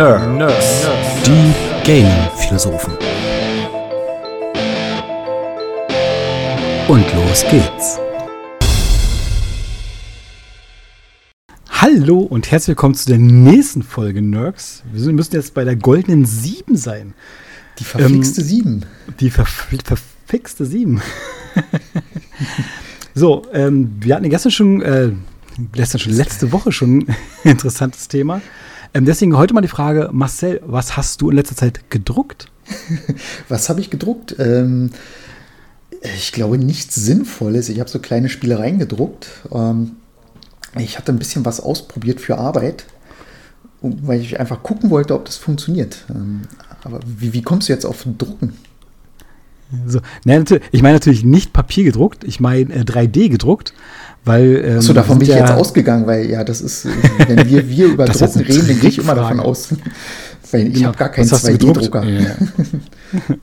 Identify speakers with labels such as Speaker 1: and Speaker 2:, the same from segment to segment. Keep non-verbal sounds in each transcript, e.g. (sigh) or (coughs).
Speaker 1: Nerd. Nerds. Die Gaming-Philosophen. Und los geht's. Hallo und herzlich willkommen zu der nächsten Folge Nerds. Wir müssen jetzt bei der goldenen 7 sein.
Speaker 2: Die verfixte 7.
Speaker 1: Ähm, die verf verfixte 7. (laughs) so, ähm, wir hatten gestern schon, äh, gestern schon letzte Woche schon (laughs) ein interessantes Thema. Ähm, deswegen heute mal die Frage, Marcel, was hast du in letzter Zeit gedruckt? (laughs)
Speaker 2: was habe ich gedruckt? Ähm, ich glaube nichts Sinnvolles. Ich habe so kleine Spielereien gedruckt. Ähm, ich hatte ein bisschen was ausprobiert für Arbeit, weil ich einfach gucken wollte, ob das funktioniert. Ähm, aber wie, wie kommst du jetzt auf Drucken?
Speaker 1: So, ne, ich meine natürlich nicht Papier gedruckt, ich meine äh, 3D gedruckt. Weil,
Speaker 2: ähm, Achso, davon bin ich ja, jetzt ausgegangen, weil ja, das ist, wenn (laughs) wir, wir über Drucken reden, dann gehe ich immer davon aus. (laughs) Weil ich genau. habe gar keinen 2D-Drucker. Ja. (laughs)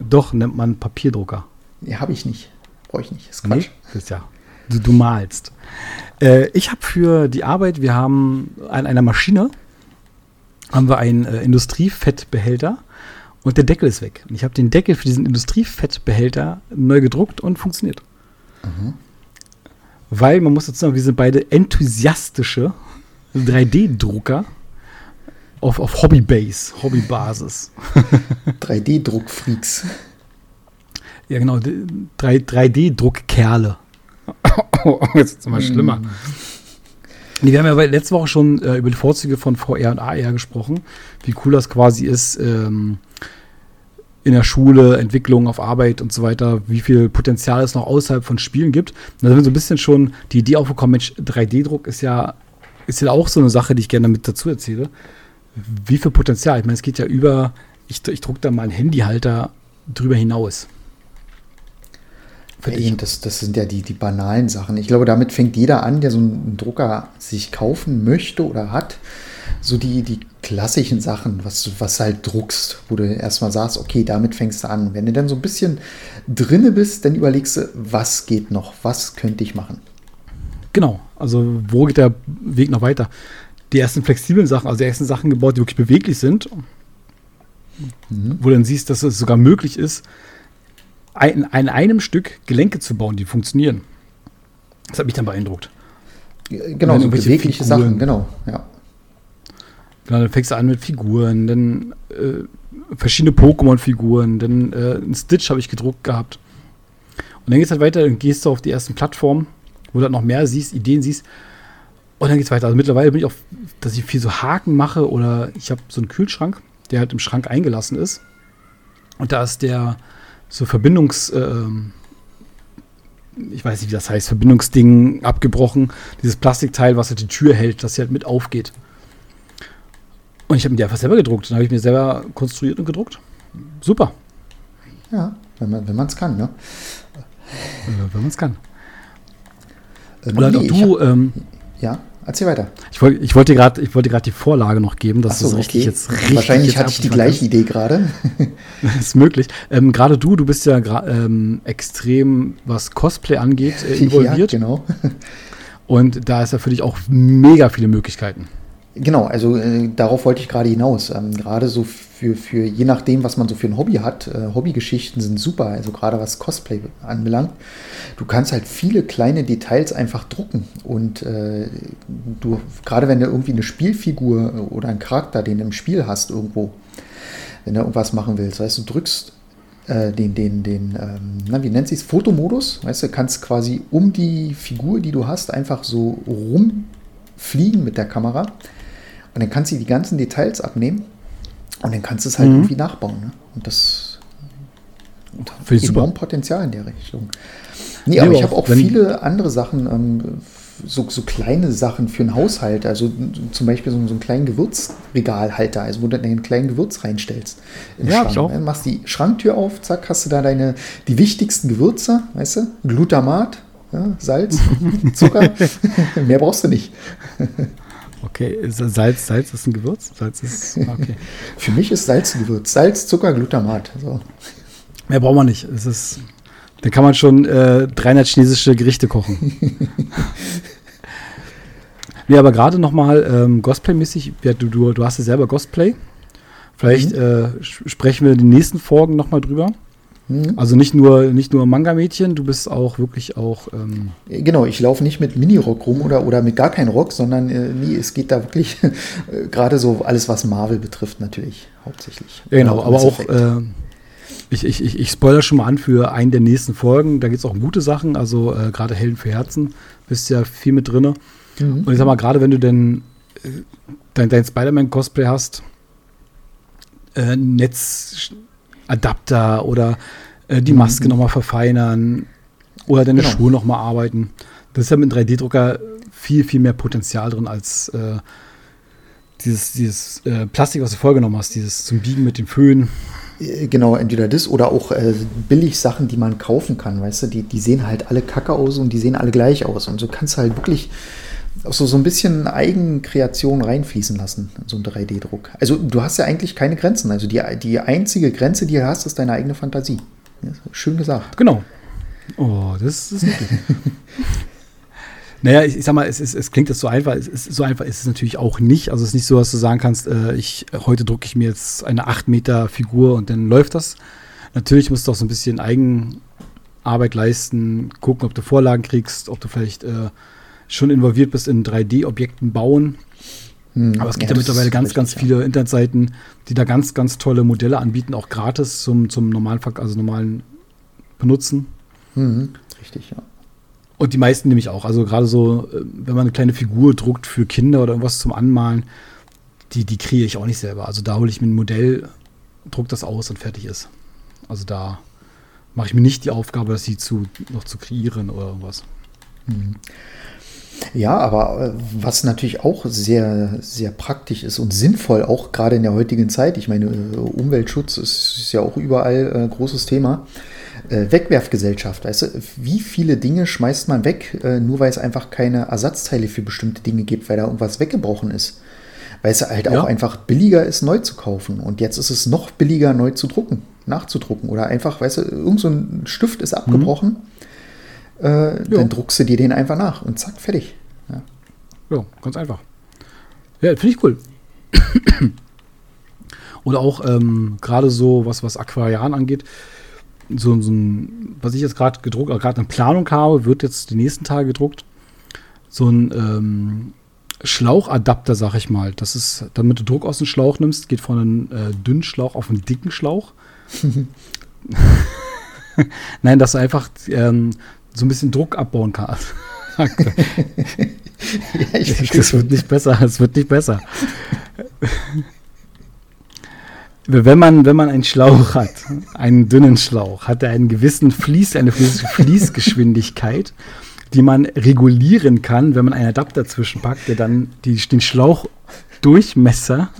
Speaker 1: Doch, nennt man Papierdrucker.
Speaker 2: Ja, habe ich nicht. Brauche ich nicht.
Speaker 1: Ist Quatsch. Nee, das ist ja. Du, du malst. Äh, ich habe für die Arbeit, wir haben an einer Maschine, haben wir einen äh, Industriefettbehälter und der Deckel ist weg. Und ich habe den Deckel für diesen Industriefettbehälter neu gedruckt und funktioniert. Mhm weil man muss dazu sagen, wir sind beide enthusiastische 3D-Drucker auf, auf Hobbybase, Hobbybasis. (laughs)
Speaker 2: 3D-Druckfreaks.
Speaker 1: Ja, genau, 3D-Druckkerle. Oh, (coughs) jetzt ist es immer schlimmer. Mm. Nee, wir haben ja letzte Woche schon äh, über die Vorzüge von VR und AR gesprochen, wie cool das quasi ist, ähm, in der Schule, Entwicklung auf Arbeit und so weiter, wie viel Potenzial es noch außerhalb von Spielen gibt. da sind wir so ein bisschen schon die Idee aufgekommen, Mensch, 3D-Druck ist ja, ist ja auch so eine Sache, die ich gerne mit dazu erzähle. Wie viel Potenzial? Ich meine, es geht ja über, ich, ich druck da mal einen Handyhalter drüber hinaus.
Speaker 2: Ja, das, das sind ja die, die banalen Sachen. Ich glaube, damit fängt jeder an, der so einen Drucker sich kaufen möchte oder hat so die, die klassischen Sachen, was du was halt druckst, wo du erstmal sagst, okay, damit fängst du an. Wenn du dann so ein bisschen drinne bist, dann überlegst du, was geht noch, was könnte ich machen.
Speaker 1: Genau, also wo geht der Weg noch weiter? Die ersten flexiblen Sachen, also die ersten Sachen gebaut, die wirklich beweglich sind, mhm. wo du dann siehst, dass es sogar möglich ist, in, in einem Stück Gelenke zu bauen, die funktionieren. Das hat mich dann beeindruckt.
Speaker 2: Genau, so bewegliche Figuren. Sachen, genau, ja.
Speaker 1: Genau, dann fängst du an mit Figuren, dann äh, verschiedene Pokémon-Figuren, dann äh, ein Stitch habe ich gedruckt gehabt. Und dann geht es halt weiter, dann gehst du auf die ersten Plattformen, wo du halt noch mehr siehst, Ideen siehst. Und dann geht es weiter. Also mittlerweile bin ich auch, dass ich viel so Haken mache oder ich habe so einen Kühlschrank, der halt im Schrank eingelassen ist. Und da ist der so Verbindungs, äh, ich weiß nicht, wie das heißt, Verbindungsding abgebrochen. Dieses Plastikteil, was halt die Tür hält, dass sie halt mit aufgeht. Und ich habe mir die einfach selber gedruckt. Dann habe ich mir selber konstruiert und gedruckt. Super.
Speaker 2: Ja, wenn man es kann, ne?
Speaker 1: Wenn man es kann. Ähm, Oder nee, du. Hab, ähm,
Speaker 2: ja, erzähl weiter.
Speaker 1: Ich, wollt, ich wollte gerade wollt die Vorlage noch geben, dass so, das richtig okay. jetzt richtig
Speaker 2: Wahrscheinlich jetzt hatte ich die gleiche Idee gerade. (laughs)
Speaker 1: ist möglich. Ähm, gerade du, du bist ja ähm, extrem, was Cosplay angeht, äh, (laughs) involviert.
Speaker 2: Ja, genau.
Speaker 1: Und da ist ja für dich auch mega viele Möglichkeiten.
Speaker 2: Genau, also äh, darauf wollte ich gerade hinaus. Ähm, gerade so für, für, je nachdem, was man so für ein Hobby hat, äh, Hobbygeschichten sind super, also gerade was Cosplay anbelangt. Du kannst halt viele kleine Details einfach drucken und äh, du, gerade wenn du irgendwie eine Spielfigur oder einen Charakter, den du im Spiel hast irgendwo, wenn du irgendwas machen willst, weißt du, drückst äh, den, den, den, ähm, na, wie nennt sich Fotomodus, weißt du, kannst quasi um die Figur, die du hast, einfach so rumfliegen mit der Kamera und dann kannst du die ganzen Details abnehmen und dann kannst du es halt mhm. irgendwie nachbauen. Ne? Und das und hat enorm super. Potenzial in der Richtung. Nee, aber ich habe auch viele andere Sachen, ähm, so, so, kleine Sachen für einen Haushalt. Also zum Beispiel so, so einen kleinen Gewürzregalhalter, also wo du einen kleinen Gewürz reinstellst.
Speaker 1: Im ja, Schrank.
Speaker 2: Dann machst die Schranktür auf, zack, hast du da deine die wichtigsten Gewürze, weißt du? Glutamat, ja, Salz, (laughs) Zucker. (laughs) Mehr brauchst du nicht.
Speaker 1: Okay, Salz, Salz ist ein Gewürz? Salz ist, okay.
Speaker 2: Für mich ist Salz ein Gewürz. Salz, Zucker, Glutamat. So.
Speaker 1: Mehr braucht man nicht. Es ist, dann kann man schon äh, 300 chinesische Gerichte kochen. (laughs) Nee, aber gerade nochmal ähm, Cosplay-mäßig, ja, du, du, du hast ja selber Cosplay. Vielleicht mhm. äh, sprechen wir in den nächsten Folgen nochmal drüber. Mhm. Also nicht nur, nicht nur Manga-Mädchen, du bist auch wirklich auch. Ähm
Speaker 2: genau, ich laufe nicht mit Mini-Rock rum oder, oder mit gar keinem Rock, sondern äh, nee, es geht da wirklich (laughs) äh, gerade so alles, was Marvel betrifft, natürlich hauptsächlich.
Speaker 1: Ja, genau, aber auch. Äh, ich, ich, ich, ich spoilere schon mal an für einen der nächsten Folgen. Da geht es auch um gute Sachen, also äh, gerade Helden für Herzen. Bist ja viel mit drin. Mhm. Und ich sag mal, gerade wenn du denn äh, dein, dein Spider-Man-Cosplay hast, äh, Netzadapter oder äh, die. Maske mhm. nochmal verfeinern oder deine genau. Schuhe nochmal arbeiten. Das ist ja mit einem 3D-Drucker viel, viel mehr Potenzial drin als äh, dieses, dieses äh, Plastik, was du vorgenommen hast, dieses zum Biegen mit dem Föhn.
Speaker 2: Äh, genau, entweder das oder auch äh, billig Sachen, die man kaufen kann, weißt du, die, die sehen halt alle kacke aus und die sehen alle gleich aus. Und so kannst du halt wirklich so, so ein bisschen Eigenkreation reinfließen lassen in so einen 3D-Druck. Also du hast ja eigentlich keine Grenzen. Also die, die einzige Grenze, die du hast, ist deine eigene Fantasie. Schön gesagt.
Speaker 1: Genau. Oh, das ist (laughs) Naja, ich, ich, sag mal, es, es, es klingt jetzt so einfach, es ist, so einfach ist es natürlich auch nicht. Also es ist nicht so, dass du sagen kannst, äh, ich, heute drucke ich mir jetzt eine 8 Meter Figur und dann läuft das. Natürlich musst du auch so ein bisschen Eigenarbeit leisten, gucken, ob du Vorlagen kriegst, ob du vielleicht äh, schon involviert bist in 3D-Objekten bauen. Hm, Aber es gibt ja, ja mittlerweile ganz, richtig, ganz viele ja. Internetseiten, die da ganz, ganz tolle Modelle anbieten, auch gratis zum, zum normalen, also normalen Benutzen.
Speaker 2: Hm, richtig, ja.
Speaker 1: Und die meisten nämlich auch. Also gerade so, äh, wenn man eine kleine Figur druckt für Kinder oder irgendwas zum Anmalen, die, die kriege ich auch nicht selber. Also da hole ich mir ein Modell, druck das aus und fertig ist. Also da mache ich mir nicht die Aufgabe, das sie zu, noch zu kreieren oder irgendwas.
Speaker 2: Hm. Ja, aber äh, was natürlich auch sehr, sehr praktisch ist und sinnvoll, auch gerade in der heutigen Zeit, ich meine, äh, Umweltschutz ist, ist ja auch überall ein äh, großes Thema. Wegwerfgesellschaft, weißt du, wie viele Dinge schmeißt man weg, nur weil es einfach keine Ersatzteile für bestimmte Dinge gibt, weil da irgendwas weggebrochen ist. Weil es halt ja. auch einfach billiger ist, neu zu kaufen. Und jetzt ist es noch billiger, neu zu drucken, nachzudrucken. Oder einfach, weißt du, irgend so Stift ist abgebrochen. Mhm äh, dann druckst du dir den einfach nach und zack, fertig.
Speaker 1: Ja, ja ganz einfach. Ja, finde ich cool. (clears throat) Oder auch ähm, gerade so, was, was Aquarian angeht, so, so ein, was ich jetzt gerade gedruckt, gerade eine Planung habe, wird jetzt die nächsten Tage gedruckt. So ein ähm, Schlauchadapter, sag ich mal. Das ist, damit du Druck aus dem Schlauch nimmst, geht von einem äh, dünnen Schlauch auf einen dicken Schlauch. (laughs) (laughs) Nein, dass du einfach ähm, so ein bisschen Druck abbauen kann. (laughs) ja, ich das wird nicht besser, es wird nicht besser. wenn man, wenn man einen Schlauch hat, einen dünnen Schlauch, hat er einen gewissen Fließ, eine Fließgeschwindigkeit, die man regulieren kann, wenn man einen Adapter zwischenpackt, der dann die, den Schlauchdurchmesser,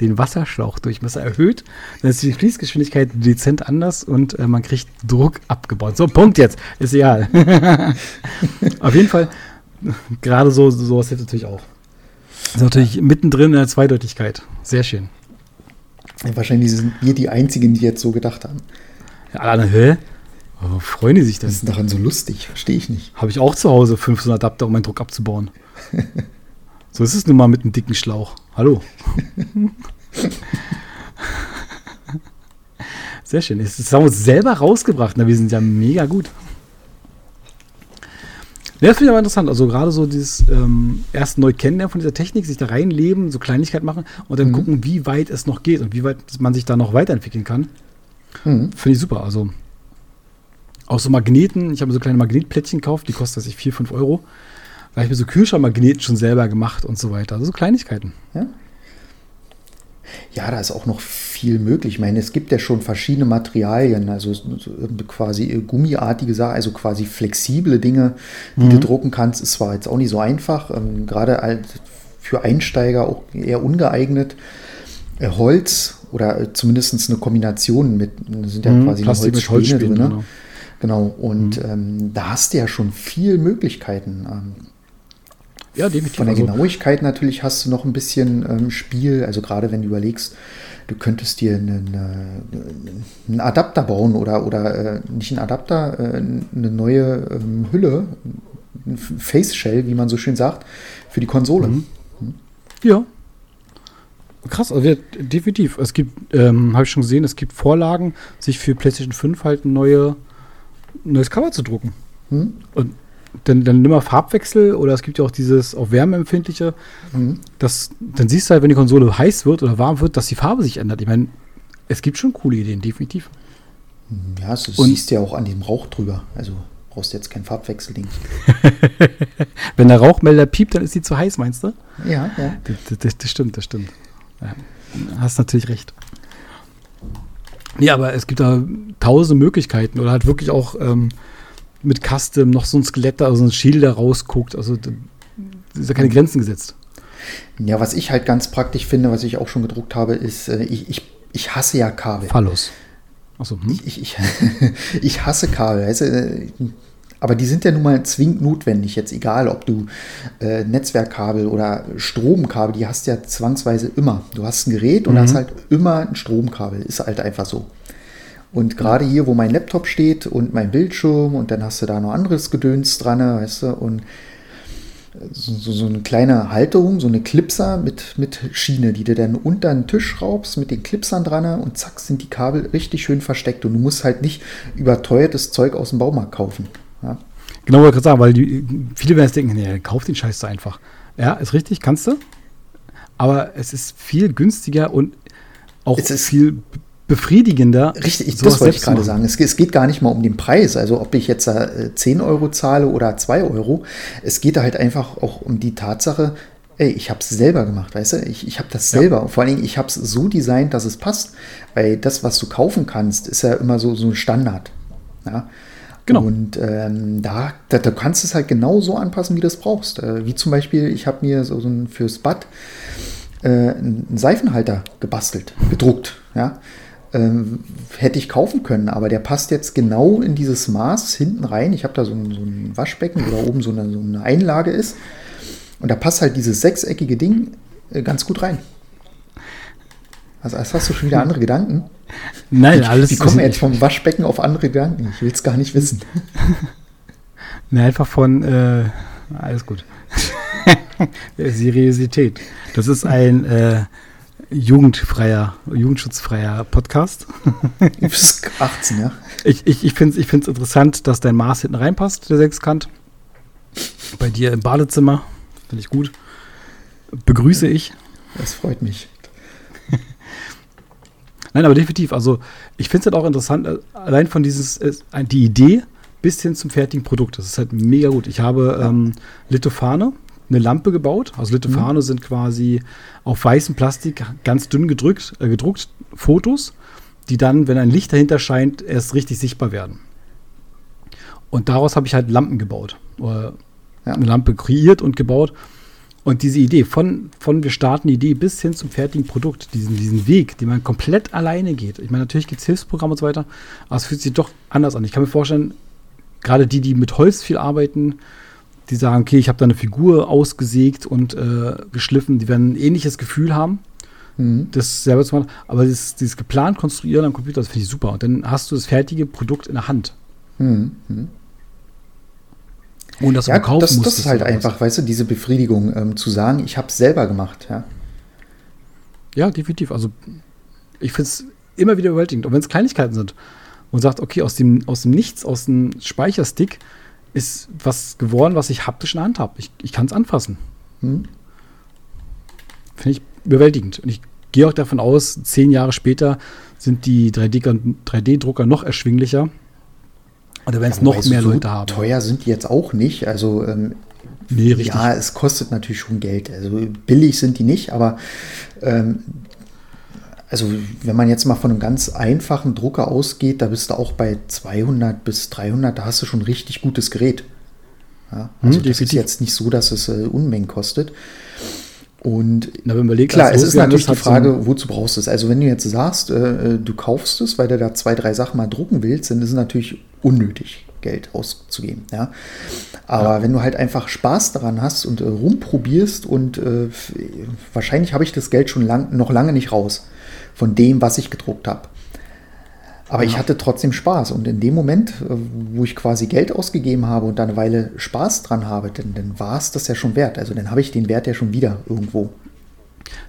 Speaker 1: den Wasserschlauchdurchmesser erhöht. Dann ist die Fließgeschwindigkeit dezent anders und äh, man kriegt Druck abgebaut. So, Punkt jetzt. Ist egal. (laughs) Auf jeden Fall, gerade so, sowas hilft natürlich auch. Das ist natürlich mittendrin in der Zweideutigkeit. Sehr schön.
Speaker 2: Wahrscheinlich sind wir die Einzigen, die jetzt so gedacht haben.
Speaker 1: Ja, alle, hä? Warum freuen die sich denn?
Speaker 2: Das ist daran so lustig, verstehe ich nicht.
Speaker 1: Habe ich auch zu Hause 500 Adapter, um meinen Druck abzubauen. (laughs) so ist es nun mal mit einem dicken Schlauch. Hallo. Sehr schön. Das haben wir uns selber rausgebracht. Na, wir sind ja mega gut. Ja, das finde ich aber interessant. Also gerade so dieses ähm, erst neu kennenlernen von dieser Technik, sich da reinleben, so Kleinigkeit machen und dann mhm. gucken, wie weit es noch geht und wie weit man sich da noch weiterentwickeln kann. Mhm. Finde ich super. Also auch so Magneten. Ich habe so kleine Magnetplättchen gekauft, die kosten sich 4, 5 Euro. Habe ich mir so Kühlschrankmagneten schon selber gemacht und so weiter. Also so Kleinigkeiten.
Speaker 2: Ja. Ja, da ist auch noch viel möglich. Ich meine, es gibt ja schon verschiedene Materialien, also quasi gummiartige Sachen, also quasi flexible Dinge, die mhm. du drucken kannst. Ist zwar jetzt auch nicht so einfach, ähm, gerade für Einsteiger auch eher ungeeignet. Äh, Holz oder zumindest eine Kombination mit, sind ja mhm, quasi
Speaker 1: Plastik Holzspäne drin. Genau.
Speaker 2: Genau, und mhm. ähm, da hast du ja schon viel Möglichkeiten. Ähm, ja, definitiv. Von der also, Genauigkeit natürlich hast du noch ein bisschen ähm, Spiel, also gerade wenn du überlegst, du könntest dir einen, einen Adapter bauen oder, oder äh, nicht einen Adapter, äh, eine neue ähm, Hülle, ein Face Shell, wie man so schön sagt, für die Konsole. Mhm.
Speaker 1: Ja. Krass, also definitiv. Es gibt, ähm, habe ich schon gesehen, es gibt Vorlagen, sich für PlayStation 5 halt ein neue, neues Cover zu drucken. Mhm. Und dann, dann nimm mal Farbwechsel oder es gibt ja auch dieses auf Wärme empfindliche. Mhm. Das, dann siehst du halt, wenn die Konsole heiß wird oder warm wird, dass die Farbe sich ändert. Ich meine, es gibt schon coole Ideen, definitiv.
Speaker 2: Ja, siehst du ja auch an dem Rauch drüber. Also brauchst du jetzt kein Farbwechselding. (laughs)
Speaker 1: wenn der Rauchmelder piept, dann ist die zu heiß, meinst du?
Speaker 2: Ja, ja.
Speaker 1: Das, das, das stimmt, das stimmt. Ja, hast natürlich recht. Ja, aber es gibt da tausende Möglichkeiten oder halt wirklich auch ähm, mit Custom noch so ein Skelett, also ein Schild, der rausguckt. Also da ist ja keine Grenzen gesetzt.
Speaker 2: Ja, was ich halt ganz praktisch finde, was ich auch schon gedruckt habe, ist, äh, ich, ich, ich hasse ja Kabel.
Speaker 1: Phallus.
Speaker 2: Achso, hm? ich, ich, (laughs) ich, hasse Kabel. Weißt du, aber die sind ja nun mal zwingend notwendig. Jetzt egal, ob du äh, Netzwerkkabel oder Stromkabel, die hast ja zwangsweise immer. Du hast ein Gerät und mhm. hast halt immer ein Stromkabel. Ist halt einfach so. Und gerade hier, wo mein Laptop steht und mein Bildschirm und dann hast du da noch anderes Gedöns dran, weißt du, und so, so, eine kleine Halterung, so eine Clipser mit, mit Schiene, die du dann unter den Tisch schraubst mit den Clipsern dran und zack sind die Kabel richtig schön versteckt und du musst halt nicht überteuertes Zeug aus dem Baumarkt kaufen. Ja.
Speaker 1: Genau, wollte ich gerade sagen, weil die, viele werden jetzt denken, nee, kauf den Scheiß einfach. Ja, ist richtig, kannst du. Aber es ist viel günstiger und auch viel befriedigender.
Speaker 2: Richtig, das wollte ich gerade sagen. Es, es, geht gar nicht mal um den Preis, also ob ich jetzt äh, 10 Euro zahle oder 2 Euro. Es geht halt einfach auch um die Tatsache, ey, ich habe es selber gemacht, weißt du? Ich, ich habe das selber. Ja. Vor allen Dingen, ich habe es so designt, dass es passt. Weil das, was du kaufen kannst, ist ja immer so, so ein Standard. Ja? Genau. Und ähm, da, da, da kannst du es halt genau so anpassen, wie du es brauchst. Äh, wie zum Beispiel, ich habe mir so, so ein, fürs Bad äh, einen Seifenhalter gebastelt, gedruckt. Ja? Ähm, hätte ich kaufen können, aber der passt jetzt genau in dieses Maß hinten rein. Ich habe da so ein, so ein, Waschbecken, wo da oben so eine, so eine, Einlage ist. Und da passt halt dieses sechseckige Ding äh, ganz gut rein. Also, als hast du schon wieder andere Gedanken?
Speaker 1: Nein, alles.
Speaker 2: Wie kommen wir jetzt vom Waschbecken auf andere Gedanken? Ich will es gar nicht wissen. (laughs)
Speaker 1: Na, einfach von, äh, alles gut. (laughs) Seriosität. Das ist ein äh, jugendfreier, jugendschutzfreier Podcast.
Speaker 2: Bis 18, ja.
Speaker 1: Ich, ich, ich finde es ich interessant, dass dein Maß hinten reinpasst, der Sechskant. Bei dir im Badezimmer. Finde ich gut. Begrüße ich.
Speaker 2: Das freut mich. (laughs)
Speaker 1: Nein, aber definitiv. Also, ich finde es halt auch interessant, äh, allein von dieses, äh, die Idee bis hin zum fertigen Produkt. Das ist halt mega gut. Ich habe ähm, Lithophane, eine Lampe gebaut. Also Lithophane mhm. sind quasi auf weißem Plastik ganz dünn gedrückt, äh, gedruckt Fotos, die dann, wenn ein Licht dahinter scheint, erst richtig sichtbar werden. Und daraus habe ich halt Lampen gebaut. Oder ja. eine Lampe kreiert und gebaut. Und diese Idee, von, von wir starten die Idee bis hin zum fertigen Produkt, diesen, diesen Weg, den man komplett alleine geht. Ich meine, natürlich gibt es Hilfsprogramme und so weiter, aber es fühlt sich doch anders an. Ich kann mir vorstellen, gerade die, die mit Holz viel arbeiten, die sagen, okay, ich habe da eine Figur ausgesägt und äh, geschliffen, die werden ein ähnliches Gefühl haben, mhm. das selber zu machen. Aber dieses, dieses geplant konstruieren am Computer, das finde ich super. Und dann hast du das fertige Produkt in der Hand. Mhm.
Speaker 2: mhm. Und das ja, kaufen das, das ist halt einfach, weißt du, diese Befriedigung ähm, zu sagen, ich habe es selber gemacht, ja.
Speaker 1: Ja, definitiv. Also ich finde es immer wieder überwältigend. Und wenn es Kleinigkeiten sind und sagt, okay, aus dem, aus dem Nichts, aus dem Speicherstick ist was geworden, was ich haptisch in der Hand habe. Ich, ich kann es anfassen. Hm. Finde ich überwältigend. Und ich gehe auch davon aus, zehn Jahre später sind die 3D-Drucker noch erschwinglicher. Oder wenn es ja, noch mehr so Leute haben.
Speaker 2: Teuer sind die jetzt auch nicht. Also ähm, nee, ja, es kostet natürlich schon Geld. Also billig sind die nicht, aber ähm, also wenn man jetzt mal von einem ganz einfachen Drucker ausgeht, da bist du auch bei 200 bis 300, da hast du schon ein richtig gutes Gerät. Ja, also hm, das ist jetzt nicht so, dass es äh, Unmengen kostet. Und Na, überlegt, klar, es ist natürlich die Frage, so wozu brauchst du es? Also wenn du jetzt sagst, äh, äh, du kaufst es, weil du da zwei, drei Sachen mal drucken willst, dann ist es natürlich unnötig, Geld auszugeben. Ja? Aber ja. wenn du halt einfach Spaß daran hast und äh, rumprobierst und äh, wahrscheinlich habe ich das Geld schon lang, noch lange nicht raus von dem, was ich gedruckt habe. Aber ja. ich hatte trotzdem Spaß. Und in dem Moment, äh, wo ich quasi Geld ausgegeben habe und da eine Weile Spaß dran habe, dann, dann war es das ja schon wert. Also dann habe ich den Wert ja schon wieder irgendwo.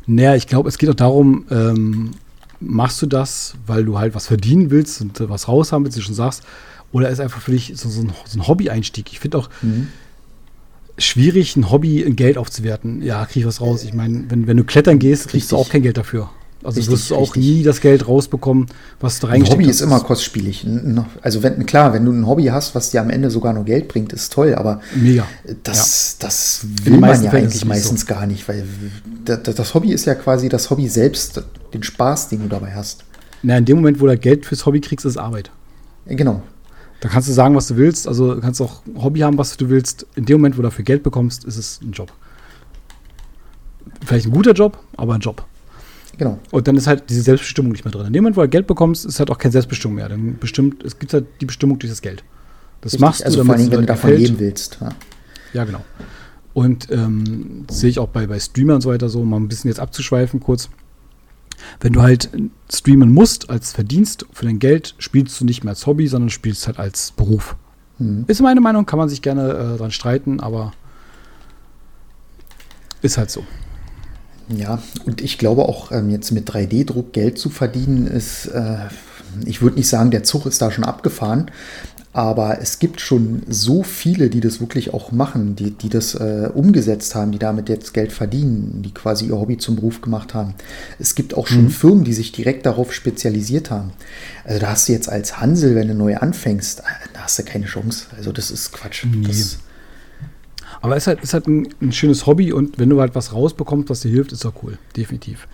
Speaker 1: Naja, ich glaube, es geht auch darum, ähm, machst du das, weil du halt was verdienen willst und äh, was raus haben willst, wie du schon sagst, oder ist einfach für dich so, so ein, so ein Hobby-Einstieg? Ich finde auch mhm. schwierig, ein Hobby in Geld aufzuwerten. Ja, krieg ich was raus. Ich meine, wenn, wenn du klettern gehst, kriegst Richtig. du auch kein Geld dafür. Also richtig, wirst du auch richtig. nie das Geld rausbekommen, was du
Speaker 2: reingesteckt Ein Hobby ist immer kostspielig. Also wenn, klar, wenn du ein Hobby hast, was dir am Ende sogar nur Geld bringt, ist toll, aber
Speaker 1: Mega.
Speaker 2: Das, ja. das will man ja Fällen eigentlich meistens so. gar nicht, weil das Hobby ist ja quasi das Hobby selbst, den Spaß, den du dabei hast.
Speaker 1: Na, in dem Moment, wo du Geld fürs Hobby kriegst, ist Arbeit.
Speaker 2: Genau.
Speaker 1: Da kannst du sagen, was du willst. Also du kannst auch ein Hobby haben, was du willst. In dem Moment, wo du dafür Geld bekommst, ist es ein Job. Vielleicht ein guter Job, aber ein Job.
Speaker 2: Genau.
Speaker 1: Und dann ist halt diese Selbstbestimmung nicht mehr drin. In dem Moment, wo du Geld bekommst, ist halt auch keine Selbstbestimmung mehr. Dann bestimmt, es gibt halt die Bestimmung durch das Geld. Das Richtig, machst du,
Speaker 2: also vor allem, wenn du davon gefällt. leben willst.
Speaker 1: Ja, ja genau. Und ähm, sehe ich auch bei, bei Streamern und so weiter so, um mal ein bisschen jetzt abzuschweifen kurz. Wenn du halt streamen musst als Verdienst für dein Geld, spielst du nicht mehr als Hobby, sondern spielst halt als Beruf. Mhm. Ist meine Meinung, kann man sich gerne äh, dran streiten, aber ist halt so.
Speaker 2: Ja, und ich glaube auch ähm, jetzt mit 3D-Druck Geld zu verdienen ist, äh, ich würde nicht sagen, der Zug ist da schon abgefahren, aber es gibt schon so viele, die das wirklich auch machen, die, die das äh, umgesetzt haben, die damit jetzt Geld verdienen, die quasi ihr Hobby zum Beruf gemacht haben. Es gibt auch schon mhm. Firmen, die sich direkt darauf spezialisiert haben. Also da hast du jetzt als Hansel, wenn du neu anfängst, äh, da hast du keine Chance. Also das ist Quatsch. Nee. Das,
Speaker 1: aber es ist halt, ist halt ein, ein, schönes Hobby und wenn du halt was rausbekommst, was dir hilft, ist doch cool. Definitiv.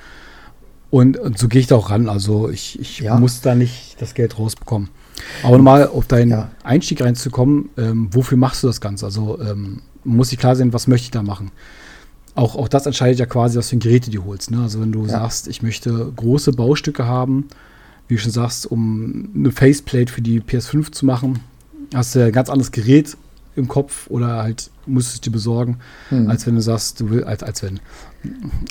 Speaker 1: Und, und so gehe ich da auch ran. Also ich, ich ja. muss da nicht das Geld rausbekommen. Aber nochmal auf deinen ja. Einstieg reinzukommen, ähm, wofür machst du das Ganze? Also ähm, muss ich klar sein, was möchte ich da machen? Auch, auch das entscheidet ja quasi, was für ein Gerät du holst. Ne? Also wenn du ja. sagst, ich möchte große Baustücke haben, wie du schon sagst, um eine Faceplate für die PS5 zu machen, hast du ja ein ganz anderes Gerät im Kopf oder halt musst es dir besorgen, hm. als wenn du sagst, du willst, als, als wenn,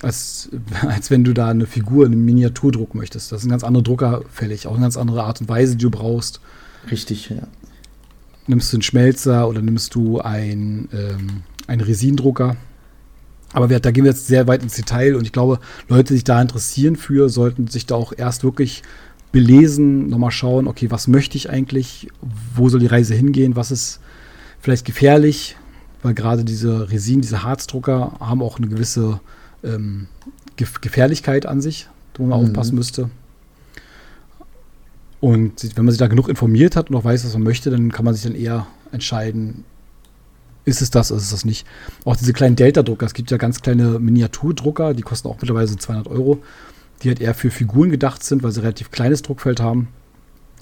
Speaker 1: als, (laughs) als wenn du da eine Figur, eine Miniaturdruck möchtest. Das ist ein ganz anderer Drucker fällig, auch eine ganz andere Art und Weise, die du brauchst.
Speaker 2: Richtig, ja.
Speaker 1: Nimmst du einen Schmelzer oder nimmst du ein, ähm, einen Resindrucker. Aber wir, da gehen wir jetzt sehr weit ins Detail und ich glaube, Leute, die sich da interessieren für, sollten sich da auch erst wirklich belesen, nochmal schauen, okay, was möchte ich eigentlich, wo soll die Reise hingehen, was ist vielleicht gefährlich, weil gerade diese Resin, diese Harzdrucker haben auch eine gewisse ähm, Gefährlichkeit an sich, wo man mhm. aufpassen müsste. Und wenn man sich da genug informiert hat und auch weiß, was man möchte, dann kann man sich dann eher entscheiden, ist es das, ist es das nicht. Auch diese kleinen Delta-Drucker, es gibt ja ganz kleine Miniaturdrucker, die kosten auch mittlerweile 200 Euro, die halt eher für Figuren gedacht sind, weil sie relativ kleines Druckfeld haben.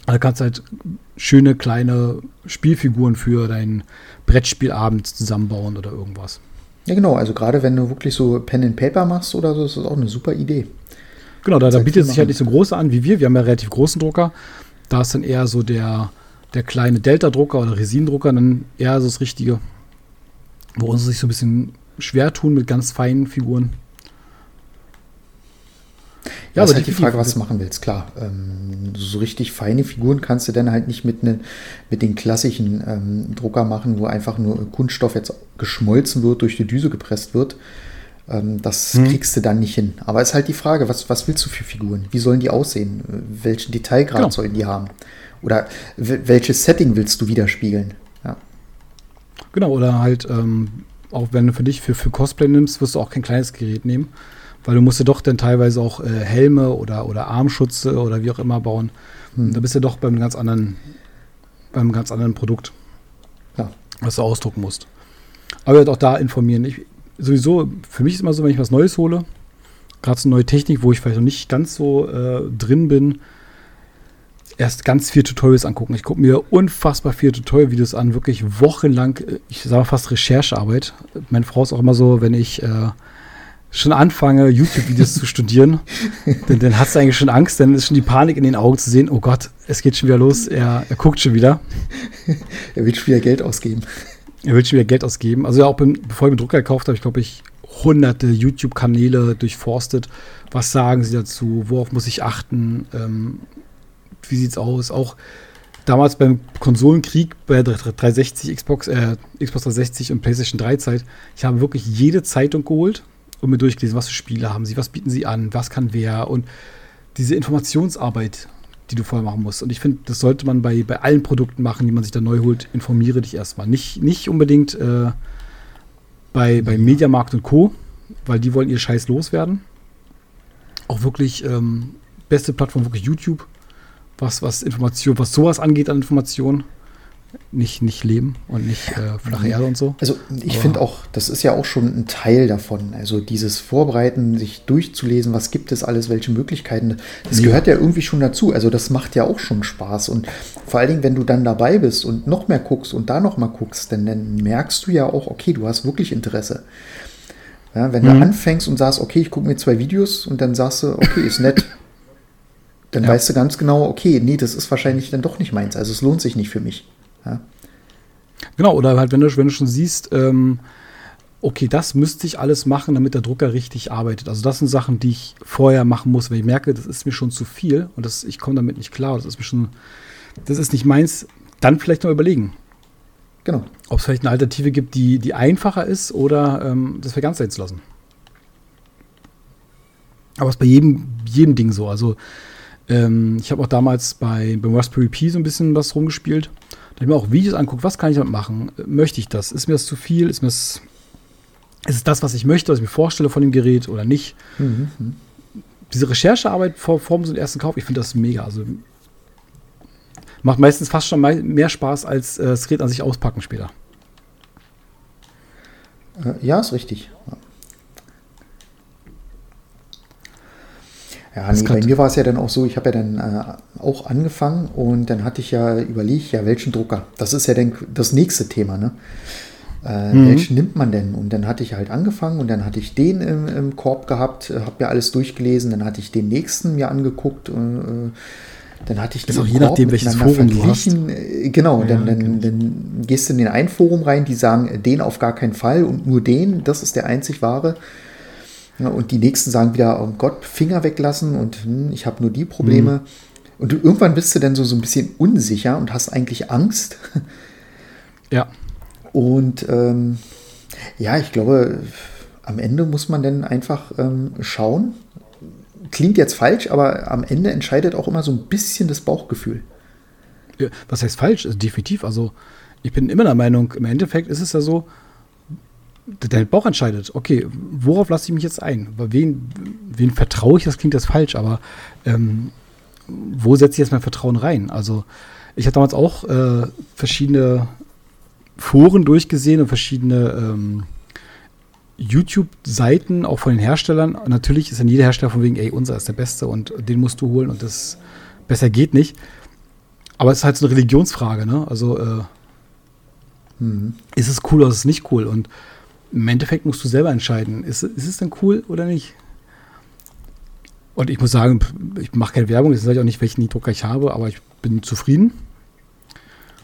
Speaker 1: Da kannst du halt schöne kleine Spielfiguren für deinen Brettspielabend zusammenbauen oder irgendwas.
Speaker 2: Ja, genau. Also gerade wenn du wirklich so Pen and Paper machst oder so, ist das auch eine super Idee.
Speaker 1: Genau, da, da bietet es sich halt nicht so große an wie wir. Wir haben ja relativ großen Drucker. Da ist dann eher so der, der kleine Delta-Drucker oder Resindrucker dann eher so das Richtige. Wo uns sich so ein bisschen schwer tun mit ganz feinen Figuren.
Speaker 2: Ja, aber ist halt die Frage, was du machen willst, klar. Ähm, so richtig feine Figuren kannst du dann halt nicht mit, ne, mit den klassischen ähm, Drucker machen, wo einfach nur Kunststoff jetzt geschmolzen wird, durch die Düse gepresst wird. Ähm, das hm. kriegst du dann nicht hin. Aber ist halt die Frage, was, was willst du für Figuren? Wie sollen die aussehen? Welchen Detailgrad genau. sollen die haben? Oder welches Setting willst du widerspiegeln? Ja.
Speaker 1: Genau, oder halt, ähm, auch wenn du für dich für, für Cosplay nimmst, wirst du auch kein kleines Gerät nehmen weil du musst ja doch dann teilweise auch äh, Helme oder, oder Armschutze oder wie auch immer bauen. Hm. Da bist du doch beim ganz anderen, beim ganz anderen Produkt, ja. was du ausdrucken musst. Aber halt auch da informieren. Ich, sowieso, für mich ist immer so, wenn ich was Neues hole, gerade so eine neue Technik, wo ich vielleicht noch nicht ganz so äh, drin bin, erst ganz viele Tutorials angucken. Ich gucke mir unfassbar viele Tutorial-Videos an, wirklich wochenlang, äh, ich sage fast Recherchearbeit. Meine Frau ist auch immer so, wenn ich äh, schon anfange, YouTube-Videos zu studieren, (laughs) dann, dann hast du eigentlich schon Angst, dann ist schon die Panik in den Augen zu sehen, oh Gott, es geht schon wieder los, er, er guckt schon wieder. (laughs)
Speaker 2: er will schon wieder Geld ausgeben.
Speaker 1: Er will schon wieder Geld ausgeben. Also ja, auch beim, bevor ich mir Drucker gekauft habe, ich glaube ich hunderte YouTube-Kanäle durchforstet. Was sagen sie dazu? Worauf muss ich achten? Ähm, wie sieht's aus? Auch damals beim Konsolenkrieg bei der 360, Xbox, äh, Xbox 360 und PlayStation 3 Zeit, ich habe wirklich jede Zeitung geholt und mir durchgelesen, was für Spiele haben sie, was bieten sie an, was kann wer und diese Informationsarbeit, die du vorher machen musst. Und ich finde, das sollte man bei, bei allen Produkten machen, die man sich da neu holt. Informiere dich erstmal. Nicht, nicht unbedingt äh, bei, bei Mediamarkt und Co., weil die wollen ihr Scheiß loswerden. Auch wirklich ähm, beste Plattform, wirklich YouTube was, was Information, was sowas angeht an Informationen. Nicht, nicht Leben und nicht äh, flache Erde und so.
Speaker 2: Also ich finde auch, das ist ja auch schon ein Teil davon. Also dieses Vorbereiten, sich durchzulesen, was gibt es alles, welche Möglichkeiten, das ja. gehört ja irgendwie schon dazu. Also das macht ja auch schon Spaß. Und vor allen Dingen, wenn du dann dabei bist und noch mehr guckst und da noch mal guckst, dann, dann merkst du ja auch, okay, du hast wirklich Interesse. Ja, wenn mhm. du anfängst und sagst, okay, ich gucke mir zwei Videos und dann sagst du, okay, ist nett, (laughs) dann ja. weißt du ganz genau, okay, nee, das ist wahrscheinlich dann doch nicht meins. Also es lohnt sich nicht für mich. Ja.
Speaker 1: Genau, oder halt, wenn du, wenn du schon siehst, ähm, okay, das müsste ich alles machen, damit der Drucker richtig arbeitet. Also das sind Sachen, die ich vorher machen muss, wenn ich merke, das ist mir schon zu viel und das, ich komme damit nicht klar, das ist mir schon, das ist nicht meins, dann vielleicht noch überlegen. Genau. Ob es vielleicht eine Alternative gibt, die, die einfacher ist oder ähm, das wir ganz sein zu lassen. Aber es ist bei jedem, jedem Ding so. Also ähm, ich habe auch damals bei, beim Raspberry Pi so ein bisschen was rumgespielt. Da habe ich mir auch Videos anguckt, was kann ich damit machen? Möchte ich das? Ist mir das zu viel? Ist mir das, ist es das, was ich möchte, was ich mir vorstelle von dem Gerät oder nicht? Mhm. Diese Recherchearbeit vor, vor so einem ersten Kauf, ich finde das mega. Also macht meistens fast schon mehr Spaß als äh, das Gerät an sich auspacken später.
Speaker 2: Äh, ja, ist richtig. Ja. Ja, nee, bei mir war es ja dann auch so, ich habe ja dann äh, auch angefangen und dann hatte ich ja überlegt, ja, welchen Drucker? Das ist ja dann das nächste Thema, ne? Äh, mhm. Welchen nimmt man denn? Und dann hatte ich halt angefangen und dann hatte ich den im, im Korb gehabt, äh, habe ja alles durchgelesen, dann hatte ich den nächsten mir angeguckt. Äh, dann hatte ich
Speaker 1: das auch je nachdem, welches Forum du hast.
Speaker 2: Äh, genau, ja, dann, dann, genau. dann, gehst du in den ein Forum rein, die sagen, den auf gar keinen Fall und nur den, das ist der einzig wahre. Ja, und die nächsten sagen wieder, oh Gott, Finger weglassen und hm, ich habe nur die Probleme. Mhm. Und du, irgendwann bist du dann so, so ein bisschen unsicher und hast eigentlich Angst.
Speaker 1: Ja.
Speaker 2: Und ähm, ja, ich glaube, am Ende muss man dann einfach ähm, schauen. Klingt jetzt falsch, aber am Ende entscheidet auch immer so ein bisschen das Bauchgefühl.
Speaker 1: Ja, was heißt falsch? Also definitiv. Also ich bin immer der Meinung, im Endeffekt ist es ja so, der Bauch entscheidet, okay, worauf lasse ich mich jetzt ein? Wen, wen vertraue ich? Das klingt jetzt falsch, aber ähm, wo setze ich jetzt mein Vertrauen rein? Also, ich habe damals auch äh, verschiedene Foren durchgesehen und verschiedene ähm, YouTube-Seiten, auch von den Herstellern. natürlich ist dann jeder Hersteller von wegen, ey, unser ist der Beste und den musst du holen und das besser geht nicht. Aber es ist halt so eine Religionsfrage, ne? Also, äh, mhm. ist es cool oder ist es nicht cool? Und im Endeffekt musst du selber entscheiden, ist, ist es denn cool oder nicht? Und ich muss sagen, ich mache keine Werbung, ich sage auch nicht, welchen Drucker ich habe, aber ich bin zufrieden.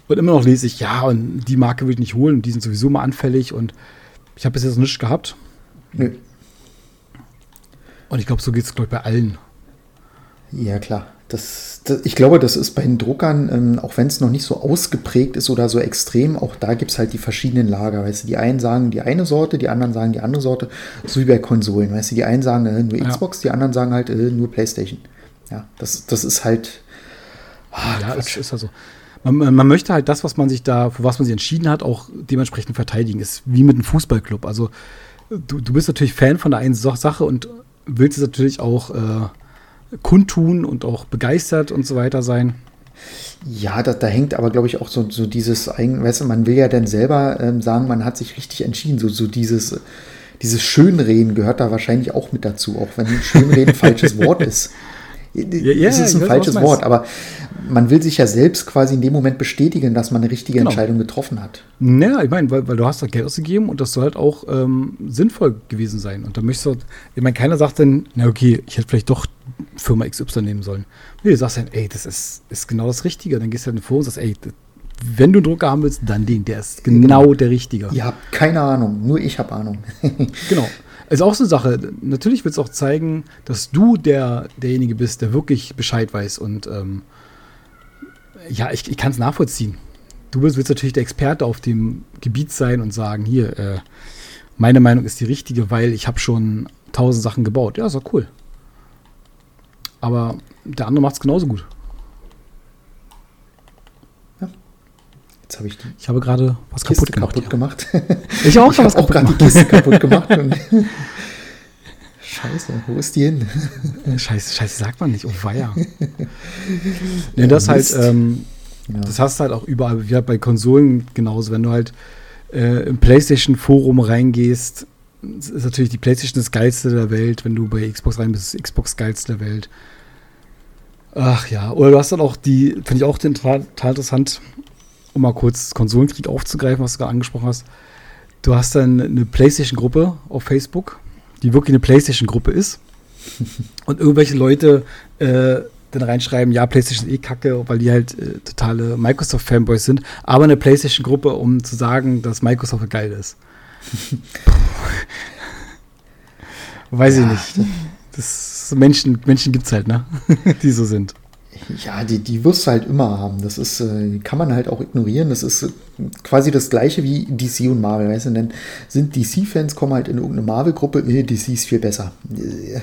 Speaker 1: Und immer noch lese ich, ja, und die Marke will ich nicht holen, die sind sowieso mal anfällig und ich habe bis jetzt nichts gehabt. Nö. Und ich glaube, so geht es, glaube ich, bei allen.
Speaker 2: Ja, klar. Das, das, ich glaube, das ist bei den Druckern, ähm, auch wenn es noch nicht so ausgeprägt ist oder so extrem, auch da gibt es halt die verschiedenen Lager. Weißt du, die einen sagen die eine Sorte, die anderen sagen die andere Sorte, so wie bei Konsolen. Weißt du, die einen sagen äh, nur Xbox, ja. die anderen sagen halt äh, nur PlayStation. Ja, das, das ist halt.
Speaker 1: Oh, ja, Quatsch. ist also. Man, man, möchte halt das, was man sich da, für was man sich entschieden hat, auch dementsprechend verteidigen. Ist wie mit einem Fußballclub. Also du, du bist natürlich Fan von der einen Sache und willst es natürlich auch äh, kundtun und auch begeistert und so weiter sein.
Speaker 2: Ja, da, da hängt aber, glaube ich, auch so, so dieses, weißt du, man will ja dann selber ähm, sagen, man hat sich richtig entschieden. So, so dieses, dieses Schönreden gehört da wahrscheinlich auch mit dazu, auch wenn Schönreden ein (laughs) falsches Wort ist. Ja, ja, es ist ein falsches Wort, aber man will sich ja selbst quasi in dem Moment bestätigen, dass man eine richtige genau. Entscheidung getroffen hat.
Speaker 1: Naja, ich meine, weil, weil, du hast da Geld ausgegeben und das soll halt auch ähm, sinnvoll gewesen sein. Und da möchtest du, ich meine, keiner sagt dann, na okay, ich hätte vielleicht doch Firma XY nehmen sollen. Nee, du sagst dann, ey, das ist, ist genau das Richtige. Dann gehst du halt in den Forum und sagst, ey, wenn du einen Drucker haben willst, dann den, der ist genau, genau. der Richtige.
Speaker 2: Ihr habt keine Ahnung, nur ich habe Ahnung.
Speaker 1: genau. (laughs) Ist auch so eine Sache. Natürlich wird es auch zeigen, dass du der, derjenige bist, der wirklich Bescheid weiß und ähm, ja, ich, ich kann es nachvollziehen. Du willst, willst natürlich der Experte auf dem Gebiet sein und sagen, hier, äh, meine Meinung ist die richtige, weil ich habe schon tausend Sachen gebaut. Ja, ist doch cool. Aber der andere macht es genauso gut.
Speaker 2: Jetzt habe ich die
Speaker 1: Ich habe gerade was
Speaker 2: Kiste
Speaker 1: kaputt gemacht.
Speaker 2: kaputt
Speaker 1: ja.
Speaker 2: gemacht. (laughs)
Speaker 1: Ich auch
Speaker 2: Ich
Speaker 1: schon was
Speaker 2: habe auch
Speaker 1: kaputt
Speaker 2: gerade die Kiste kaputt gemacht. (laughs) Scheiße, wo ist die hin?
Speaker 1: gemacht. Scheiße, Scheiße, sagt man nicht. Oh weia. (laughs) nee, das halt,
Speaker 2: Mist.
Speaker 1: ähm,
Speaker 2: Ja.
Speaker 1: das hast du halt auch überall, wie halt bei Konsolen genauso. Wenn du halt äh, im PlayStation-Forum reingehst, ist natürlich die PlayStation das geilste der Welt. Wenn du bei Xbox rein bist, ist Xbox geilste der Welt. Ach ja, oder du hast dann auch die, finde ich auch total, total interessant, um mal kurz Konsolenkrieg aufzugreifen, was du gerade angesprochen hast. Du hast dann eine PlayStation-Gruppe auf Facebook, die wirklich eine PlayStation-Gruppe ist. (laughs) und irgendwelche Leute äh, dann reinschreiben, ja, PlayStation ist eh kacke, weil die halt äh, totale Microsoft-Fanboys sind, aber eine PlayStation-Gruppe, um zu sagen, dass Microsoft geil ist. (laughs) Weiß
Speaker 2: Ja.
Speaker 1: ich nicht. Das Menschen, Menschen gibt's halt, ne? (laughs) die so sind.
Speaker 2: Ja, die, die wirst du halt immer haben. Das ist, äh, kann man halt auch ignorieren. Das ist äh, quasi das gleiche wie DC und Marvel. Weißt du, denn sind DC-Fans, kommen halt in irgendeine Marvel-Gruppe, äh, DC ist viel besser. Äh,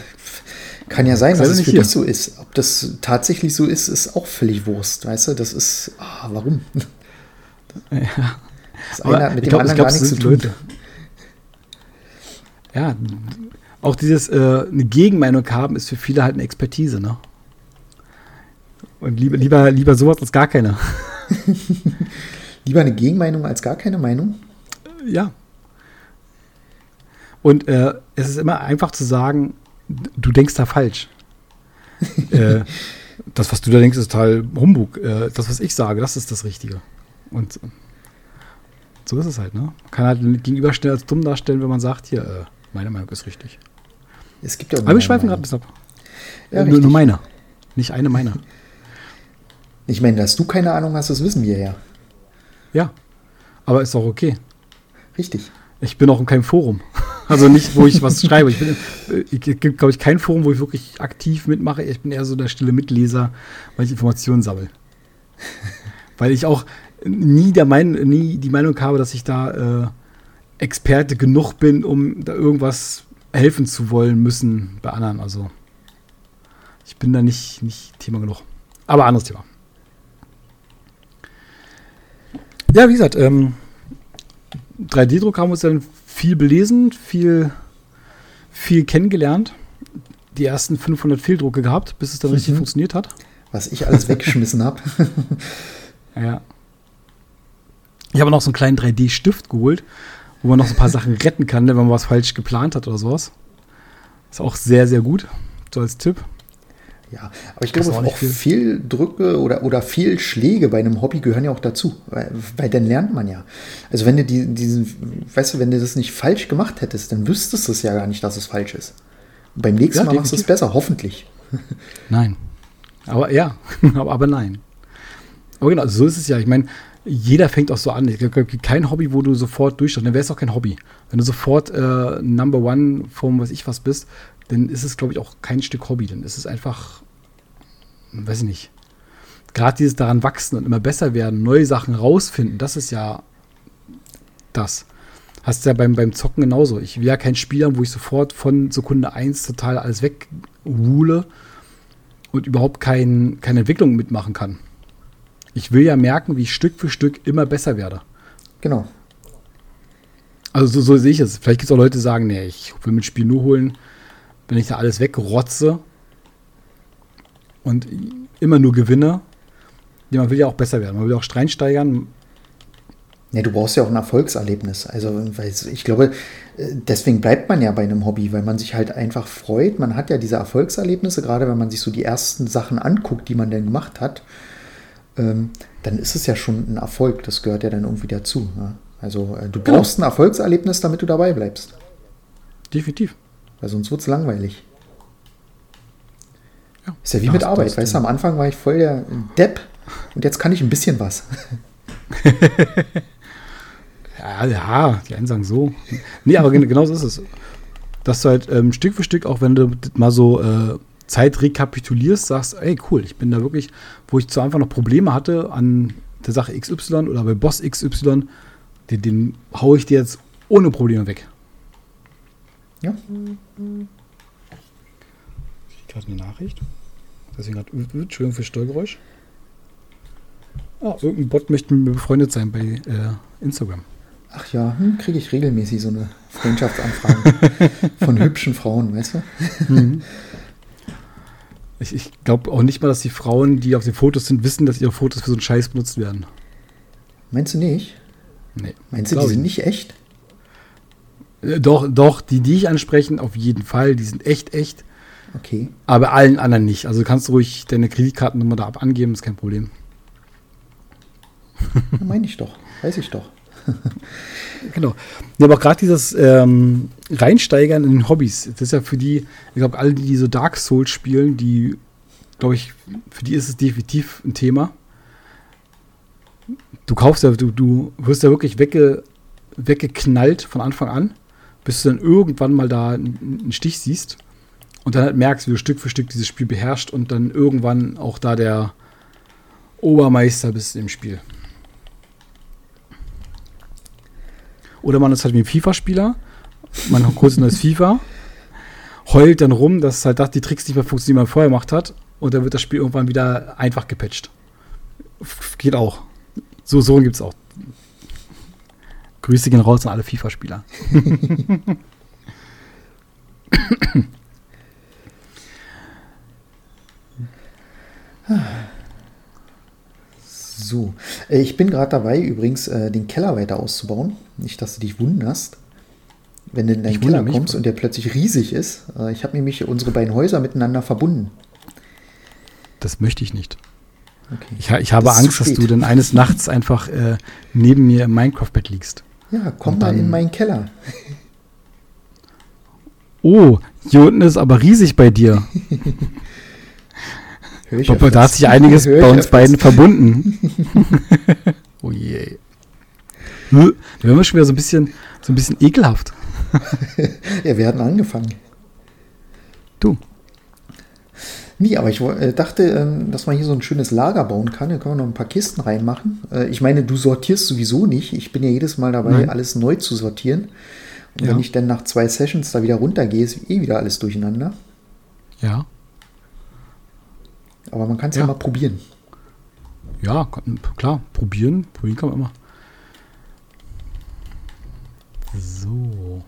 Speaker 2: Kann ja sein,
Speaker 1: Sei
Speaker 2: dass es für
Speaker 1: hier.
Speaker 2: dich so ist. Ob das tatsächlich so ist, ist auch völlig Wurst. Weißt du, das ist, ah, warum? (laughs)
Speaker 1: Ja.
Speaker 2: Das
Speaker 1: Aber
Speaker 2: eine hat mit dem
Speaker 1: glaub,
Speaker 2: anderen
Speaker 1: glaub,
Speaker 2: gar nichts zu tun.
Speaker 1: Leute. Ja, auch dieses äh, eine Gegenmeinung haben ist für viele halt eine Expertise, ne? Und lieber, lieber, lieber sowas als gar keine. (laughs)
Speaker 2: Lieber eine Gegenmeinung als gar keine Meinung.
Speaker 1: Ja. Und äh, es ist immer einfach zu sagen, du denkst da falsch. (laughs) äh, das, was du da denkst, ist total Humbug. Äh, das, was ich sage, das ist das Richtige. Und so ist es halt, ne? Man kann halt gegenüber schnell als dumm darstellen, wenn man sagt, hier, äh, meine Meinung ist richtig.
Speaker 2: Es gibt ja auch
Speaker 1: Aber wir schweifen gerade ein bisschen ab.
Speaker 2: Ja,
Speaker 1: nur, nur meine. Nicht eine meiner. (laughs)
Speaker 2: Ich meine, dass du keine Ahnung hast, das wissen wir ja.
Speaker 1: Ja. Aber ist auch okay.
Speaker 2: Richtig.
Speaker 1: Ich bin auch in keinem Forum. (laughs) Also nicht, wo ich was schreibe. Ich bin, äh, ich gibt, glaube ich, kein Forum, wo ich wirklich aktiv mitmache. Ich bin eher so der stille Mitleser, weil ich Informationen sammle. (laughs) weil ich auch nie, der mein, nie die Meinung habe, dass ich da äh, Experte genug bin, um da irgendwas helfen zu wollen müssen bei anderen. Also ich bin da nicht, nicht Thema genug. Aber anderes Thema. Ja, wie gesagt, ähm, 3D-Druck haben wir uns dann viel belesen, viel, viel kennengelernt. Die ersten 500 Fehldrucke gehabt, bis es dann richtig
Speaker 2: Mhm.
Speaker 1: funktioniert hat.
Speaker 2: Was ich alles weggeschmissen habe. (laughs)
Speaker 1: Ja. Ich habe noch so einen kleinen 3D-Stift geholt, wo man noch so ein paar Sachen retten kann, ne, wenn man was falsch geplant hat oder sowas. Ist auch sehr, sehr gut. So als Tipp.
Speaker 2: Ja, aber ich
Speaker 1: Das
Speaker 2: glaube,
Speaker 1: auch viel.
Speaker 2: viel Drücke oder, oder viel Schläge bei einem Hobby gehören ja auch dazu, weil, weil dann lernt man ja. Also wenn du die, diesen, weißt du, wenn du das nicht falsch gemacht hättest, dann wüsstest du es ja gar nicht, dass es falsch ist. Und beim nächsten
Speaker 1: Ja,
Speaker 2: Mal machst du es
Speaker 1: definitiv.
Speaker 2: besser, hoffentlich. (laughs)
Speaker 1: Nein. Aber ja, (laughs) aber, aber nein. Aber genau, so ist es ja. Ich meine, jeder fängt auch so an. Es gibt kein Hobby, wo du sofort durchschaust. Dann wäre es auch kein Hobby. Wenn du sofort äh, Number One vom was ich was bist, dann ist es, glaube ich, auch kein Stück Hobby. Dann ist es einfach, weiß ich nicht. Gerade dieses daran wachsen und immer besser werden, neue Sachen rausfinden, das ist ja das. Hast du ja beim, beim Zocken genauso. Ich will ja kein Spiel haben, wo ich sofort von Sekunde 1 total alles wegwule und überhaupt kein, keine Entwicklung mitmachen kann. Ich will ja merken, wie ich Stück für Stück immer besser werde.
Speaker 2: Genau.
Speaker 1: Also so, so sehe ich es. Vielleicht gibt es auch Leute, die sagen, nee, ich will mir ein Spiel nur holen, wenn ich da alles wegrotze und immer nur gewinne. Ja, man will ja auch besser werden. Man will auch reinsteigern.
Speaker 2: Ja, du brauchst ja auch ein Erfolgserlebnis. Also, weil ich glaube, äh, deswegen bleibt man ja bei einem Hobby, weil man sich halt einfach freut. Man hat ja diese Erfolgserlebnisse, gerade wenn man sich so die ersten Sachen anguckt, die man denn gemacht hat, ähm, dann ist es ja schon ein Erfolg. Das gehört ja dann irgendwie dazu. Ja? Also, äh, du
Speaker 1: Genau.
Speaker 2: brauchst ein Erfolgserlebnis, damit du dabei bleibst.
Speaker 1: Definitiv.
Speaker 2: Weil sonst wird es langweilig.
Speaker 1: Ja.
Speaker 2: Ist ja wie mit Arbeit. Weißt du, am Anfang war ich voll der Depp und jetzt kann ich ein bisschen was. (laughs)
Speaker 1: Ja, ja, die einen sagen so. Nee, aber gen- genau so ist es. Dass du halt ähm, Stück für Stück, auch wenn du mal so äh, Zeit rekapitulierst, sagst, ey, cool, ich bin da wirklich, wo ich zu Anfang noch Probleme hatte an der Sache XY oder bei Boss XY, den, den haue ich dir jetzt ohne Probleme weg. Ja. Ich gerade eine Nachricht. Deswegen hat Entschuldigung für Steuergeräusch. Oh, irgendein Bot möchte mit mir befreundet sein bei äh, Instagram.
Speaker 2: Ach ja, hm, kriege ich regelmäßig so eine Freundschaftsanfrage (laughs) von hübschen Frauen, weißt du? Mhm.
Speaker 1: Ich, ich glaube auch nicht mal, dass die Frauen, die auf den Fotos sind, wissen, dass ihre Fotos für so einen Scheiß benutzt werden.
Speaker 2: Meinst du nicht?
Speaker 1: Nee.
Speaker 2: Meinst du, die sind nicht echt?
Speaker 1: Äh, doch, doch, die, die ich ansprechen, auf jeden Fall. Die sind echt, echt.
Speaker 2: Okay.
Speaker 1: Aber allen anderen nicht. Also kannst du ruhig deine Kreditkartennummer da ab angeben, ist kein Problem.
Speaker 2: Meine ich doch. Weiß ich doch. (laughs)
Speaker 1: genau. Ja, aber gerade dieses ähm, Reinsteigern in den Hobbys, das ist ja für die, ich glaube, alle, die so Dark Souls spielen, die, glaube ich, für die ist es definitiv ein Thema. Du kaufst ja, du, du wirst ja wirklich wegge, weggeknallt von Anfang an, bis du dann irgendwann mal da einen Stich siehst und dann halt merkst, wie du Stück für Stück dieses Spiel beherrscht und dann irgendwann auch da der Obermeister bist im Spiel. Oder man ist halt wie ein FIFA-Spieler, man holt ein neues FIFA, heult dann rum, dass halt das die Tricks nicht mehr funktionieren, die man vorher gemacht hat, und dann wird das Spiel irgendwann wieder einfach gepatcht. Geht auch. So, so gibt es auch. Grüße gehen raus an alle FIFA-Spieler.
Speaker 2: So, äh, ich bin gerade dabei, übrigens äh, den Keller weiter auszubauen. Nicht, dass du dich wunderst, wenn du in deinen Keller kommst und der plötzlich riesig ist. Äh, ich habe nämlich unsere beiden Häuser miteinander verbunden.
Speaker 1: Das möchte ich nicht. Okay. Ich, ich habe Angst, dass du dann eines Nachts einfach äh, neben mir im Minecraft-Bett liegst.
Speaker 2: Ja, komm mal in meinen Keller.
Speaker 1: Oh, hier unten ist aber riesig bei dir. (laughs) Papa, da hat sich einiges (laughs) bei uns beiden verbunden. (laughs) oh je. Da werden wir schon wieder so ein bisschen, so ein bisschen ekelhaft.
Speaker 2: ja, wir hatten angefangen.
Speaker 1: Du.
Speaker 2: Nee, aber ich äh, dachte, ähm, dass man hier so ein schönes Lager bauen kann. Da können wir noch ein paar Kisten reinmachen. Äh, ich meine, du sortierst sowieso nicht. Ich bin ja jedes Mal dabei, Nein. alles neu zu sortieren. Und ja. wenn ich dann nach zwei Sessions da wieder runtergehe, ist eh wieder alles durcheinander.
Speaker 1: Ja.
Speaker 2: Aber man kann es ja. ja. mal probieren.
Speaker 1: Ja, klar, probieren. Probieren kann man immer. So.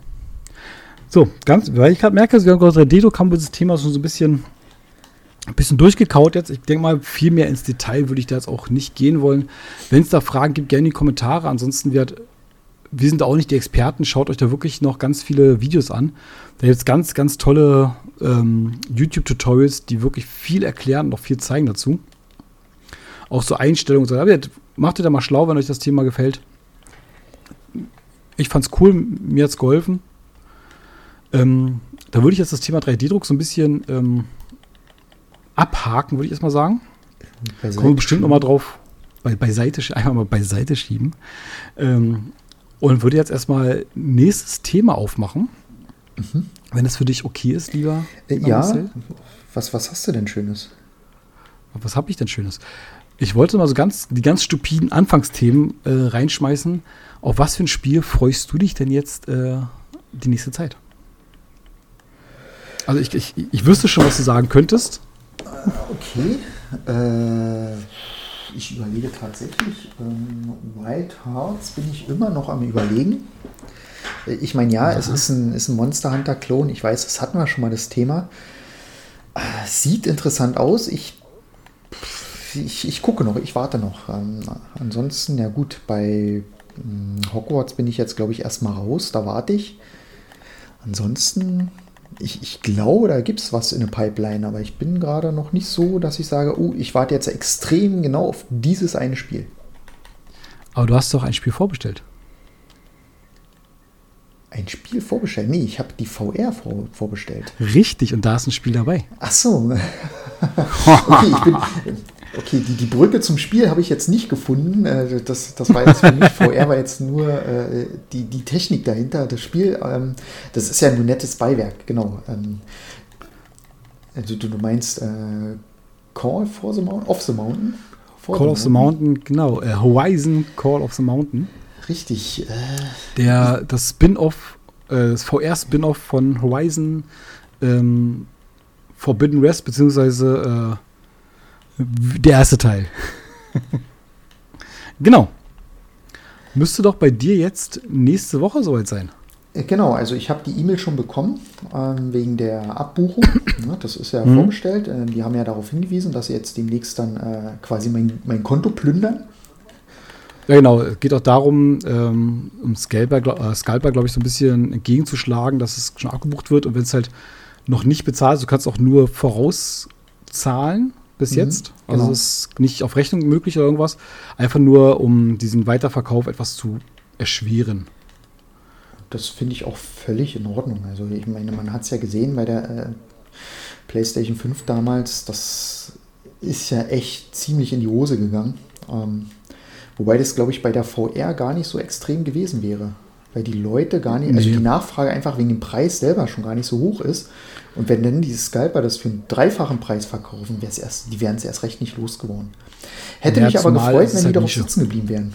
Speaker 1: So, ganz, weil ich gerade merke, wir haben gerade 3D-Druck, dieses Thema schon so ein bisschen, ein bisschen durchgekaut jetzt. Ich denke mal, viel mehr ins Detail würde ich da jetzt auch nicht gehen wollen. Wenn es da Fragen gibt, gerne in die Kommentare. Ansonsten wird wir sind auch nicht die Experten, schaut euch da wirklich noch ganz viele Videos an. Da gibt es ganz, ganz tolle ähm, YouTube-Tutorials, die wirklich viel erklären und auch viel zeigen dazu. Auch so Einstellungen. So. Macht ihr da mal schlau, wenn euch das Thema gefällt. Ich fand's cool, mir hat's geholfen. Ähm, da würde ich jetzt das Thema 3D-Druck so ein bisschen ähm, abhaken, würde ich erstmal sagen. Kommen wir bestimmt nochmal drauf bei, beiseite, einfach mal beiseite schieben. Ähm, und würde jetzt erstmal nächstes Thema aufmachen. Mhm. Wenn es für dich okay ist, lieber.
Speaker 2: Äh, ja. Was, was hast du denn Schönes?
Speaker 1: Was habe ich denn Schönes? Ich wollte mal so ganz die ganz stupiden Anfangsthemen äh, reinschmeißen. Auf was für ein Spiel freust du dich denn jetzt äh, die nächste Zeit? Also ich, ich, ich wüsste schon, was du sagen könntest.
Speaker 2: Okay. Äh, ich überlege tatsächlich. Ähm, Wild Hearts bin ich immer noch am Überlegen. Äh, ich meine, ja, ja, es ist ein, ist ein Monster Hunter-Klon. Ich weiß, das hatten wir schon mal das Thema. Äh, sieht interessant aus. Ich, ich, ich gucke noch, ich warte noch. Ähm, ansonsten, ja gut, bei ähm, Hogwarts bin ich jetzt, glaube ich, erstmal raus. Da warte ich. Ansonsten ich, ich glaube, da gibt es was in der Pipeline, aber ich bin gerade noch nicht so, dass ich sage, oh, ich warte jetzt extrem genau auf dieses eine Spiel.
Speaker 1: Aber du hast doch ein Spiel vorbestellt.
Speaker 2: Ein Spiel vorbestellt? Nee, ich habe die VR vor, vorbestellt.
Speaker 1: Richtig, und da ist ein Spiel dabei.
Speaker 2: Ach so. (laughs) okay, ich bin, (laughs) Okay, die, die Brücke zum Spiel habe ich jetzt nicht gefunden. Äh, das, das war jetzt für mich VR, war jetzt nur äh, die, die Technik dahinter. Das Spiel, ähm, das ist ja nur nettes Beiwerk, genau. Ähm, Also du, du meinst äh, Call for the Mountain? Off the Mountain?
Speaker 1: For Call the of the Mountain, genau. Äh, Horizon Call of the Mountain.
Speaker 2: Richtig. Äh,
Speaker 1: Der, das Spin-off, das VR-Spin-off von Horizon ähm, Forbidden West, beziehungsweise der erste Teil. (laughs) genau. Müsste doch bei dir jetzt nächste Woche soweit sein.
Speaker 2: Äh, genau, also ich habe die E-Mail schon bekommen ähm, wegen der Abbuchung. ja, (coughs) das ist ja mhm. vorgestellt. Äh, die haben ja darauf hingewiesen, dass sie jetzt demnächst dann äh, quasi mein, mein Konto plündern.
Speaker 1: Ja, genau. Es geht auch darum, ähm, um Scalper, glaub, äh, Scalper glaube ich, so ein bisschen entgegenzuschlagen, dass es schon abgebucht wird. Und wenn es halt noch nicht bezahlt ist, du kannst auch nur vorauszahlen bis mhm, jetzt. Also genau. es ist nicht auf Rechnung möglich oder irgendwas. Einfach nur, um diesen Weiterverkauf etwas zu erschweren.
Speaker 2: Das finde ich auch völlig in Ordnung. Also ich meine, man hat es ja gesehen bei der äh, PlayStation 5 damals, das ist ja echt ziemlich in die Hose gegangen. Ähm, wobei das, glaube ich, bei der VR gar nicht so extrem gewesen wäre. Weil die Leute gar nicht, also die Nachfrage einfach wegen dem Preis selber schon gar nicht so hoch ist. Und wenn dann diese Scalper das für einen dreifachen Preis verkaufen, wär's erst, die wären es erst recht nicht losgeworden. Hätte ja, mich aber gefreut, wenn die halt darauf sitzen geblieben wären.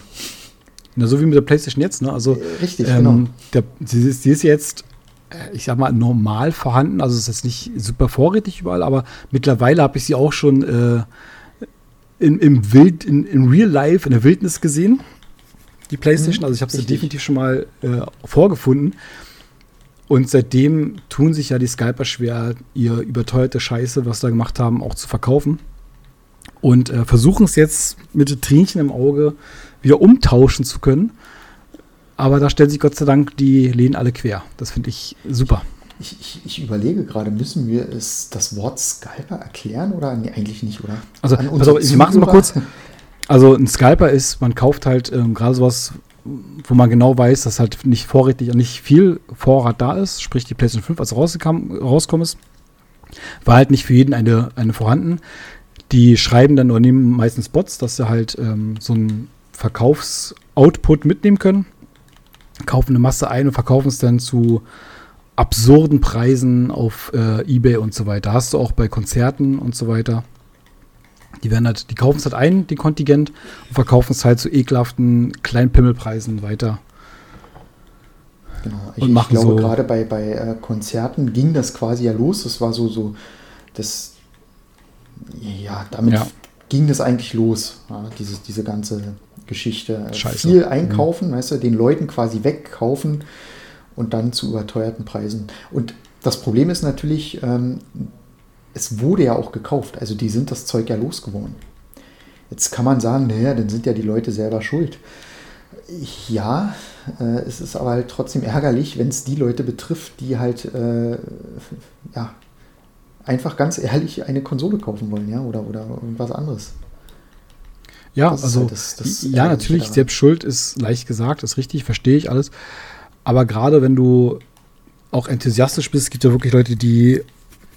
Speaker 1: Na, so wie mit der PlayStation jetzt, ne? Also,
Speaker 2: äh, Richtig, ähm, genau.
Speaker 1: Der, sie, ist, sie ist jetzt, äh, ich sag mal, normal vorhanden. Also, es ist jetzt nicht super vorrätig überall, aber mittlerweile habe ich sie auch schon äh, in, im Wild, in, in Real Life, in der Wildnis gesehen. Die PlayStation. Mhm, also, ich habe sie definitiv schon mal äh, vorgefunden. Und seitdem tun sich ja die Skyper schwer, ihr überteuerte Scheiße, was sie da gemacht haben, auch zu verkaufen. Und äh, versuchen es jetzt mit Tränchen im Auge wieder umtauschen zu können. Aber da stellen sich Gott sei Dank die Lehnen alle quer. Das finde ich super.
Speaker 2: Ich, ich, ich, überlege gerade, müssen wir es, das Wort Scalper erklären oder nee, eigentlich nicht, oder?
Speaker 1: Also, also ich mache es mal kurz. (laughs) Also ein Scalper ist, man kauft halt ähm, gerade sowas wo man genau weiß, dass halt nicht vorrätig und nicht viel Vorrat da ist, sprich die PlayStation 5, als rausgekommen ist, war halt nicht für jeden eine, eine vorhanden. Die schreiben dann oder nehmen meistens Bots, dass sie halt ähm, so einen Verkaufsoutput mitnehmen können, kaufen eine Masse ein und verkaufen es dann zu absurden Preisen auf äh, Ebay und so weiter. Hast du auch bei Konzerten und so weiter. Die werden halt, die kaufen es halt ein, den Kontingent, und verkaufen es halt zu ekelhaften Kleinpimmelpreisen weiter.
Speaker 2: Genau. Ich, und machen ich glaube, so gerade bei, bei äh, Konzerten ging das quasi ja los. Das war so, so, das, ja, damit ja. ging das eigentlich los, ja, diese, diese ganze Geschichte. Scheiße. Viel einkaufen, mhm. weißt du, den Leuten quasi wegkaufen und dann zu überteuerten Preisen. Und das Problem ist natürlich, ähm, es wurde ja auch gekauft. Also die sind das Zeug ja losgeworden. Jetzt kann man sagen, naja, dann sind ja die Leute selber schuld. Ja, äh, es ist aber halt trotzdem ärgerlich, wenn es die Leute betrifft, die halt äh, ja, einfach ganz ehrlich eine Konsole kaufen wollen, ja, oder, oder irgendwas anderes.
Speaker 1: Ja, das also, halt das, das ja, natürlich, daran. selbst schuld ist leicht gesagt, ist richtig, verstehe ich alles. Aber gerade wenn du auch enthusiastisch bist, gibt ja wirklich Leute, die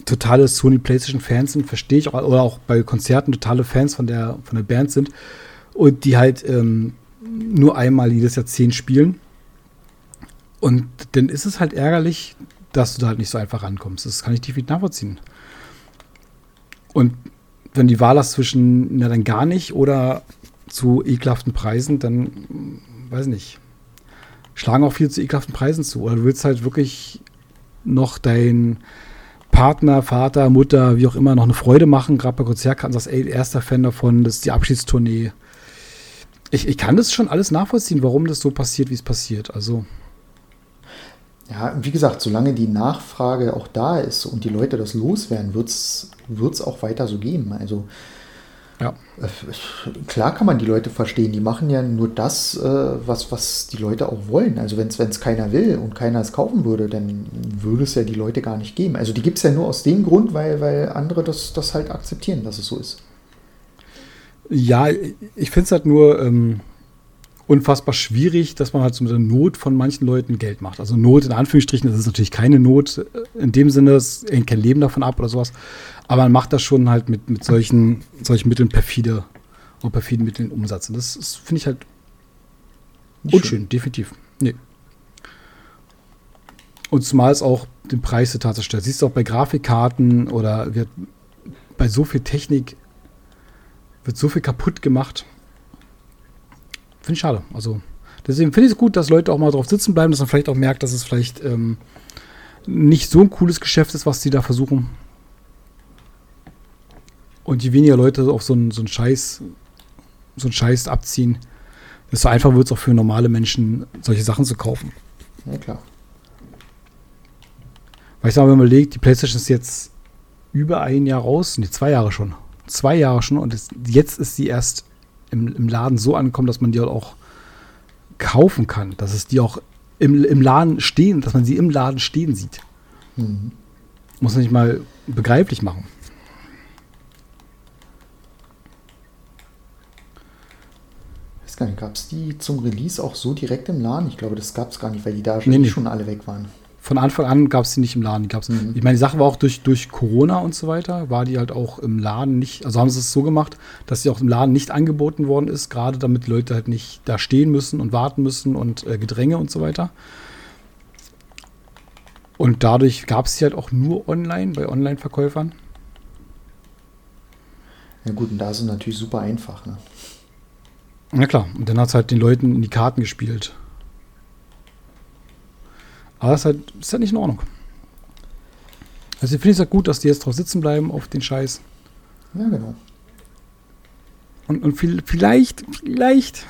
Speaker 1: totale Sony PlayStation Fans sind, verstehe ich auch, oder auch bei Konzerten totale Fans von der, von der Band sind und die halt ähm, nur einmal jedes Jahrzehnt spielen. Und dann ist es halt ärgerlich, dass du da halt nicht so einfach rankommst. Das kann ich definitiv nachvollziehen. Und wenn die Wahl hast zwischen, na dann gar nicht oder zu ekelhaften Preisen, dann weiß nicht. Schlagen auch viel zu ekelhaften Preisen zu. Oder du willst halt wirklich noch dein, Partner, Vater, Mutter, wie auch immer, noch eine Freude machen, gerade bei Konzertkarten, sagst, ey, erster Fan davon, das ist die Abschiedstournee. Ich, ich kann das schon alles nachvollziehen, warum das so passiert, wie es passiert. Also.
Speaker 2: Ja, wie gesagt, solange die Nachfrage auch da ist und die Leute das loswerden, wird es auch weiter so geben. Also ja. Äh, klar kann man die Leute verstehen. Die machen ja nur das, äh, was, was die Leute auch wollen. Also wenn es keiner will und keiner es kaufen würde, dann würde es ja die Leute gar nicht geben. Also die gibt es ja nur aus dem Grund, weil, weil andere das, das halt akzeptieren, dass es so ist.
Speaker 1: Ja, ich finde es halt nur ähm, unfassbar schwierig, dass man halt so mit der Not von manchen Leuten Geld macht. Also Not in Anführungsstrichen, das ist natürlich keine Not in dem Sinne, es hängt kein Leben davon ab oder sowas. Aber man macht das schon halt mit, mit solchen, solchen Mitteln perfide oder perfiden Mitteln Umsatz. Und das, das finde ich halt unschön, definitiv. Nee. Und zumal es auch den Preis total zerstört. Siehst du auch bei Grafikkarten oder wird bei so viel Technik wird so viel kaputt gemacht. Finde ich schade. Also deswegen finde ich es gut, dass Leute auch mal drauf sitzen bleiben, dass man vielleicht auch merkt, dass es vielleicht ähm, nicht so ein cooles Geschäft ist, was sie da versuchen. Und je weniger Leute auf so einen so einen Scheiß, so einen Scheiß abziehen, desto einfacher wird es auch für normale Menschen, solche Sachen zu kaufen.
Speaker 2: Ja, klar.
Speaker 1: Weil ich sage, wenn man überlegt, die PlayStation ist jetzt über ein Jahr raus, nee, zwei Jahre schon. Zwei Jahre schon und es, jetzt ist sie erst im, im Laden so angekommen, dass man die halt auch kaufen kann. Dass es die auch im, im Laden stehen, dass man sie im Laden stehen sieht.
Speaker 2: Mhm.
Speaker 1: Muss man nicht mal begreiflich machen.
Speaker 2: Nicht, gab es die zum Release auch so direkt im Laden? Ich glaube, das gab es gar nicht, weil die da
Speaker 1: Nee, nee.
Speaker 2: schon alle weg waren.
Speaker 1: Von Anfang an gab es die nicht im Laden. Die gab's,
Speaker 2: Mhm.
Speaker 1: Ich meine, die Sache war auch durch, durch Corona und so weiter, war die halt auch im Laden nicht, also haben sie es so gemacht, dass sie auch im Laden nicht angeboten worden ist, gerade damit Leute halt nicht da stehen müssen und warten müssen und äh, Gedränge und so weiter. Und dadurch gab es sie halt auch nur online bei Online-Verkäufern.
Speaker 2: Ja gut, und da ist es natürlich super einfach. Ne?
Speaker 1: Na klar, und dann hat es halt den Leuten in die Karten gespielt. Aber das ist halt, ist halt nicht in Ordnung. Also ich finde es halt gut, dass die jetzt drauf sitzen bleiben auf den Scheiß.
Speaker 2: Ja, genau.
Speaker 1: Und, und viel, vielleicht, vielleicht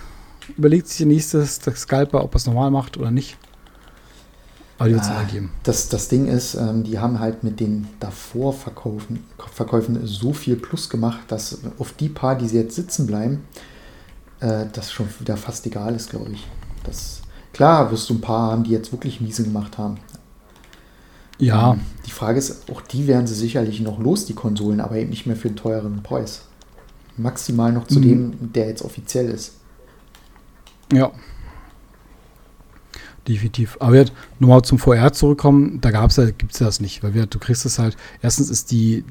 Speaker 1: überlegt sich der nächste der Scalper, ob er es normal macht oder nicht. Aber die wird es
Speaker 2: Ah,
Speaker 1: geben.
Speaker 2: Das, das Ding ist, ähm, die haben halt mit den davor Verkaufen, Verkäufen so viel Plus gemacht, dass auf die paar, die sie jetzt sitzen bleiben, äh, das schon wieder fast egal ist, glaube ich. Das, klar wirst du ein paar haben, die jetzt wirklich miese gemacht haben.
Speaker 1: Ja,
Speaker 2: Ähm, Die Frage ist, auch die werden sie sicherlich noch los, die Konsolen, aber eben nicht mehr für einen teureren Preis. Maximal noch zu
Speaker 1: Mhm.
Speaker 2: dem, der jetzt offiziell ist.
Speaker 1: ja. Definitiv. Aber jetzt nochmal zum VR zurückkommen, da gab's ja, gibt es ja das nicht, weil wir, du kriegst es halt, erstens ist die,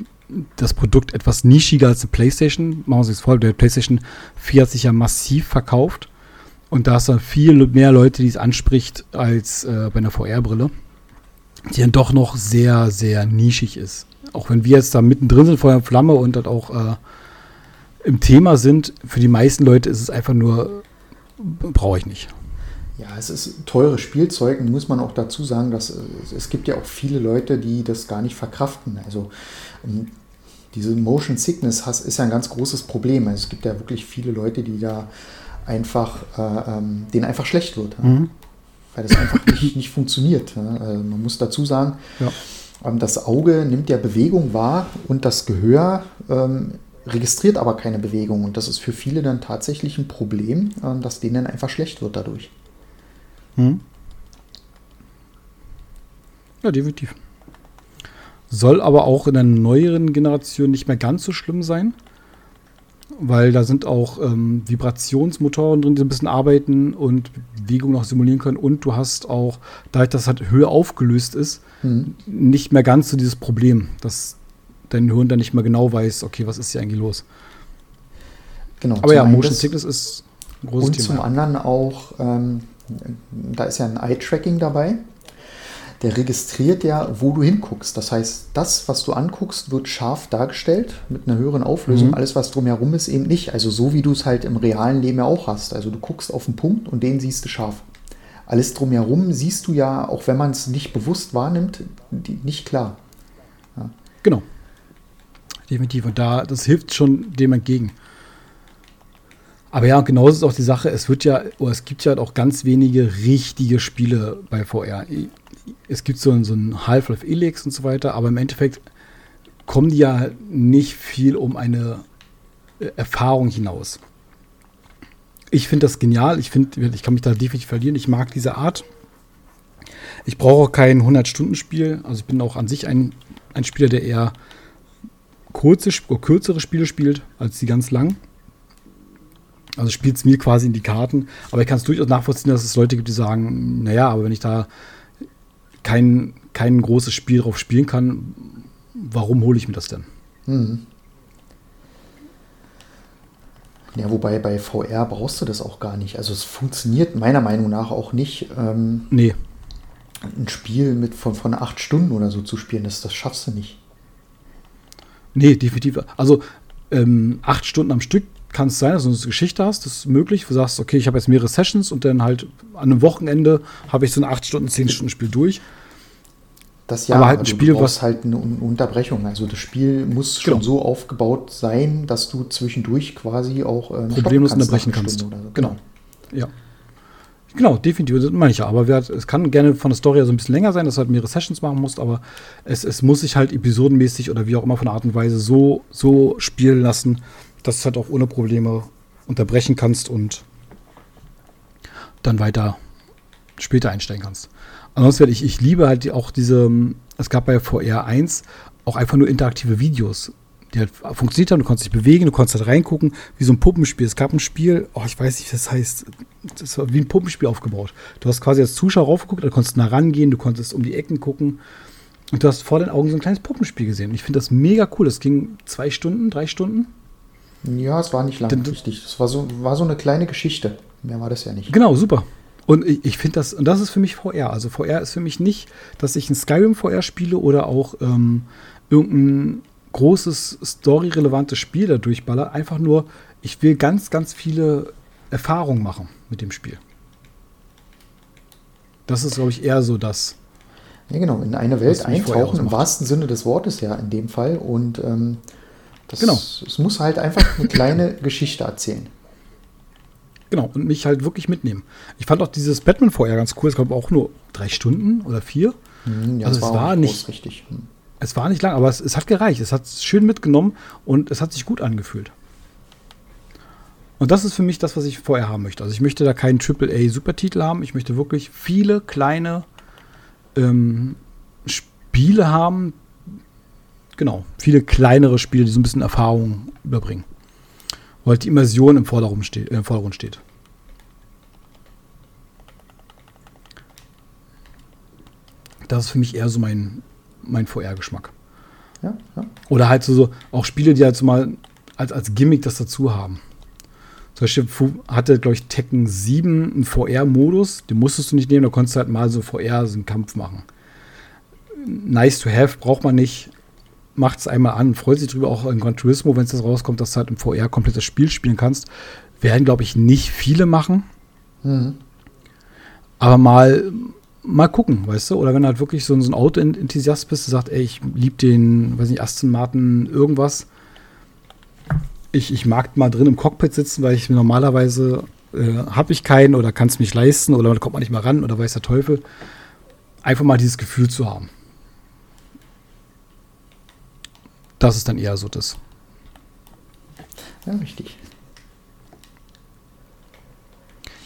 Speaker 1: das Produkt etwas nischiger als eine Playstation. Machen wir uns das vor, der Playstation 4 hat sich ja massiv verkauft und da ist dann viel mehr Leute, die es anspricht, als äh, bei einer VR-Brille, die dann doch noch sehr, sehr nischig ist. Auch wenn wir jetzt da mittendrin sind, Feuer und Flamme und dann auch äh, im Thema sind, für die meisten Leute ist es einfach nur, brauche ich nicht.
Speaker 2: Ja, es ist teures Spielzeug, und muss man auch dazu sagen, dass äh, es gibt ja auch viele Leute, die das gar nicht verkraften. Also ähm, diese Motion Sickness ist ja ein ganz großes Problem. Also es gibt ja wirklich viele Leute, die da einfach, äh, ähm, denen einfach schlecht wird,
Speaker 1: Mhm.
Speaker 2: weil das einfach nicht, nicht funktioniert. Äh, man muss dazu sagen,
Speaker 1: Ja.
Speaker 2: ähm, das Auge nimmt ja Bewegung wahr und das Gehör ähm, registriert aber keine Bewegung. Und das ist für viele dann tatsächlich ein Problem, ähm, dass denen einfach schlecht wird dadurch.
Speaker 1: Mhm. Ja, definitiv. Soll aber auch in der neueren Generation nicht mehr ganz so schlimm sein, weil da sind auch ähm, Vibrationsmotoren drin, die ein bisschen arbeiten und Bewegung noch simulieren können. Und du hast auch, dadurch, dass halt höher aufgelöst ist,
Speaker 2: Mhm.
Speaker 1: nicht mehr ganz so dieses Problem, dass dein Hirn dann nicht mehr genau weiß, okay, was ist hier eigentlich los.
Speaker 2: Genau.
Speaker 1: Aber
Speaker 2: zum
Speaker 1: ja, Motion Sickness ist ein großes
Speaker 2: Und zum
Speaker 1: Thema.
Speaker 2: anderen auch, ähm, da ist ja ein Eye-Tracking dabei. Der registriert ja, wo du hinguckst. Das heißt, das, was du anguckst, wird scharf dargestellt mit einer höheren Auflösung.
Speaker 1: Mhm.
Speaker 2: Alles, was drumherum ist, eben nicht. Also so, wie du es halt im realen Leben ja auch hast. Also du guckst auf einen Punkt und den siehst du scharf. Alles drumherum siehst du ja, auch wenn man es nicht bewusst wahrnimmt, nicht klar.
Speaker 1: Genau. Definitiv. Und da, das hilft schon dem entgegen. Aber ja, genauso ist auch die Sache, es wird ja, oder es gibt ja auch ganz wenige richtige Spiele bei VR. Es gibt so, so ein Half-Life Elix und so weiter, aber im Endeffekt kommen die ja nicht viel um eine äh, Erfahrung hinaus. Ich finde das genial, ich finde, ich kann mich da definitiv verlieren, ich mag diese Art. Ich brauche auch kein 100-Stunden-Spiel, also ich bin auch an sich ein, ein Spieler, der eher kurze, oder kürzere Spiele spielt, als die ganz lang. Also spielt es mir quasi in die Karten. Aber ich kann es durchaus nachvollziehen, dass es Leute gibt, die sagen, naja, aber wenn ich da kein, kein großes Spiel drauf spielen kann, warum hole ich mir das denn?
Speaker 2: Mhm. Ja, wobei bei VR brauchst du das auch gar nicht. Also es funktioniert meiner Meinung nach auch nicht. Ähm,
Speaker 1: Nee,
Speaker 2: ein Spiel mit von, von acht Stunden oder so zu spielen, das, das schaffst du nicht.
Speaker 1: Nee, definitiv. Also ähm, acht Stunden am Stück kann es sein, dass du eine Geschichte hast, das ist möglich. Du sagst, okay, ich habe jetzt mehrere Sessions und dann halt an einem Wochenende habe ich so ein acht Stunden, zehn Stunden Spiel durch.
Speaker 2: Das ja,
Speaker 1: aber halt ein
Speaker 2: du
Speaker 1: Spiel,
Speaker 2: brauchst
Speaker 1: was
Speaker 2: halt eine Un- Unterbrechung. Also das Spiel muss schon
Speaker 1: Genau.
Speaker 2: so aufgebaut sein, dass du zwischendurch quasi auch ähm,
Speaker 1: problemlos
Speaker 2: stoppen
Speaker 1: unterbrechen kannst.
Speaker 2: So.
Speaker 1: Genau. Ja. Genau, definitiv. Das meine ich ja. Aber hat, es kann gerne von der Story her so ein bisschen länger sein, dass du halt mehrere Sessions machen musst, aber es, es muss sich halt episodenmäßig oder wie auch immer von der Art und Weise so, so spielen lassen, dass du es halt auch ohne Probleme unterbrechen kannst und dann weiter später einsteigen kannst. Ansonsten werde ich, ich liebe halt auch diese, es gab bei VR 1 auch einfach nur interaktive Videos. Die halt funktioniert haben, du konntest dich bewegen, du konntest halt reingucken, wie so ein Puppenspiel. Es gab ein Spiel, oh, ich weiß nicht, das heißt, das war wie ein Puppenspiel aufgebaut. Du hast quasi als Zuschauer raufgeguckt, du konntest nah rangehen, du konntest um die Ecken gucken und du hast vor den Augen so ein kleines Puppenspiel gesehen. Ich finde das mega cool. Das ging zwei Stunden, drei Stunden.
Speaker 2: Ja, es war nicht lang, richtig. Es war so, war so eine kleine Geschichte. Mehr war das ja nicht.
Speaker 1: Genau, super. Und ich, ich finde das, und das ist für mich VR. Also VR ist für mich nicht, dass ich ein Skyrim VR spiele oder auch ähm, irgendein großes story-relevantes Spiel da durchballer. Einfach nur, ich will ganz, ganz viele Erfahrungen machen mit dem Spiel. Das ist, glaube ich, eher so das.
Speaker 2: Ja, genau, in eine Welt eintauchen, im wahrsten Sinne des Wortes ja in dem Fall. Und ähm, das,
Speaker 1: Genau.
Speaker 2: es muss halt einfach eine kleine (laughs) Geschichte erzählen.
Speaker 1: Genau, und mich halt wirklich mitnehmen. Ich fand auch dieses Batman VR ganz cool. Es gab auch nur drei Stunden oder vier.
Speaker 2: Hm,
Speaker 1: Also es war
Speaker 2: groß,
Speaker 1: nicht-
Speaker 2: richtig. Hm.
Speaker 1: Es war nicht lang, aber es, es hat gereicht. Es hat schön mitgenommen und es hat sich gut angefühlt. Und das ist für mich das, was ich vorher haben möchte. Also ich möchte da keinen AAA-Supertitel haben. Ich möchte wirklich viele kleine ähm, Spiele haben. Genau, viele kleinere Spiele, die so ein bisschen Erfahrung überbringen. Wo halt die Immersion im Vordergrund steht. Äh, im Vordergrund steht. Das ist für mich eher so mein, mein VR-Geschmack.
Speaker 2: Ja, ja.
Speaker 1: Oder halt so, so auch Spiele, die halt so mal als, als Gimmick das dazu haben. Zum Beispiel hatte, glaube ich, Tekken 7 einen VR-Modus, den musstest du nicht nehmen, da konntest du halt mal so VR so einen Kampf machen. Nice to have, braucht man nicht. Macht es einmal an, freut sich drüber auch in Gran Turismo, wenn es das rauskommt, dass du halt im VR komplett das Spiel spielen kannst. Werden, glaube ich, nicht viele machen.
Speaker 2: Mhm.
Speaker 1: Aber mal, mal gucken, weißt du? Oder wenn du halt wirklich so, ein- Auto-Enthusiast bist, der sagt, ey, ich liebe den, weiß nicht, Aston Martin irgendwas. Ich, ich mag mal drin im Cockpit sitzen, weil ich normalerweise äh, habe ich keinen oder kann es mich leisten oder da kommt man nicht mal ran oder weiß der Teufel. Einfach mal dieses Gefühl zu haben. Das ist dann eher so das.
Speaker 2: ja, richtig.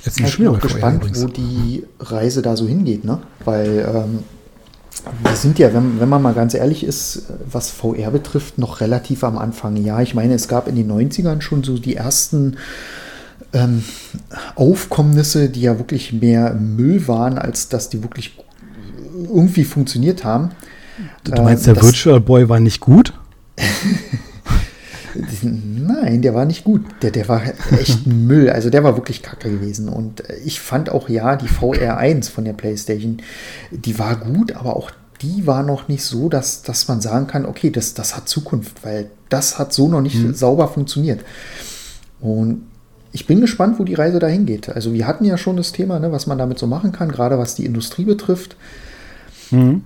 Speaker 1: Jetzt
Speaker 2: Ich
Speaker 1: nicht
Speaker 2: bin auch gespannt,
Speaker 1: übrigens.
Speaker 2: wo die Reise da so hingeht, ne? Weil ähm, wir sind ja, wenn, wenn man mal ganz ehrlich ist, was VR betrifft, noch relativ am Anfang. Ja, ich meine, es gab in den 90ern schon so die ersten ähm, Aufkommnisse, die ja wirklich mehr Müll waren, als dass die wirklich irgendwie funktioniert haben.
Speaker 1: Du meinst, der
Speaker 2: Ähm, das-
Speaker 1: Virtual Boy war nicht gut? (laughs)
Speaker 2: Nein, der war nicht gut. Der, der war echt (laughs) Müll. Also der war wirklich kacke gewesen. Und äh, ich fand auch, ja, die VR1 von der PlayStation, die war gut, aber auch die war noch nicht so, dass, dass man sagen kann, okay, das, das hat Zukunft, weil das hat so noch nicht sauber funktioniert. Und ich bin gespannt, wo die Reise dahin geht. Also wir hatten ja schon das Thema, ne, was man damit so machen kann, gerade was die Industrie betrifft.
Speaker 1: Mhm.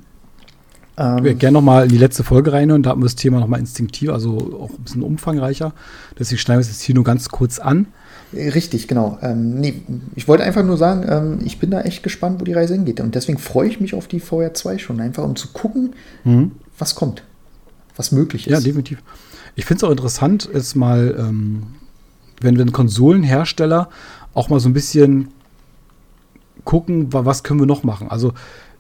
Speaker 2: Ähm,
Speaker 1: Ich würde gerne nochmal in die letzte Folge reinhören, da hatten wir das Thema nochmal instinktiv, also auch ein bisschen umfangreicher. Deswegen schneiden wir es jetzt hier nur ganz kurz an.
Speaker 2: Richtig, genau. Ähm, nee, ich wollte einfach nur sagen, ähm, ich bin da echt gespannt, wo die Reise hingeht. Und deswegen freue ich mich auf die VR 2 schon, einfach um zu gucken, was kommt, was möglich
Speaker 1: Ja,
Speaker 2: ist.
Speaker 1: definitiv. Ich finde es auch interessant, jetzt mal, ähm, wenn, wenn Konsolenhersteller auch mal so ein bisschen gucken, wa- was können wir noch machen. Also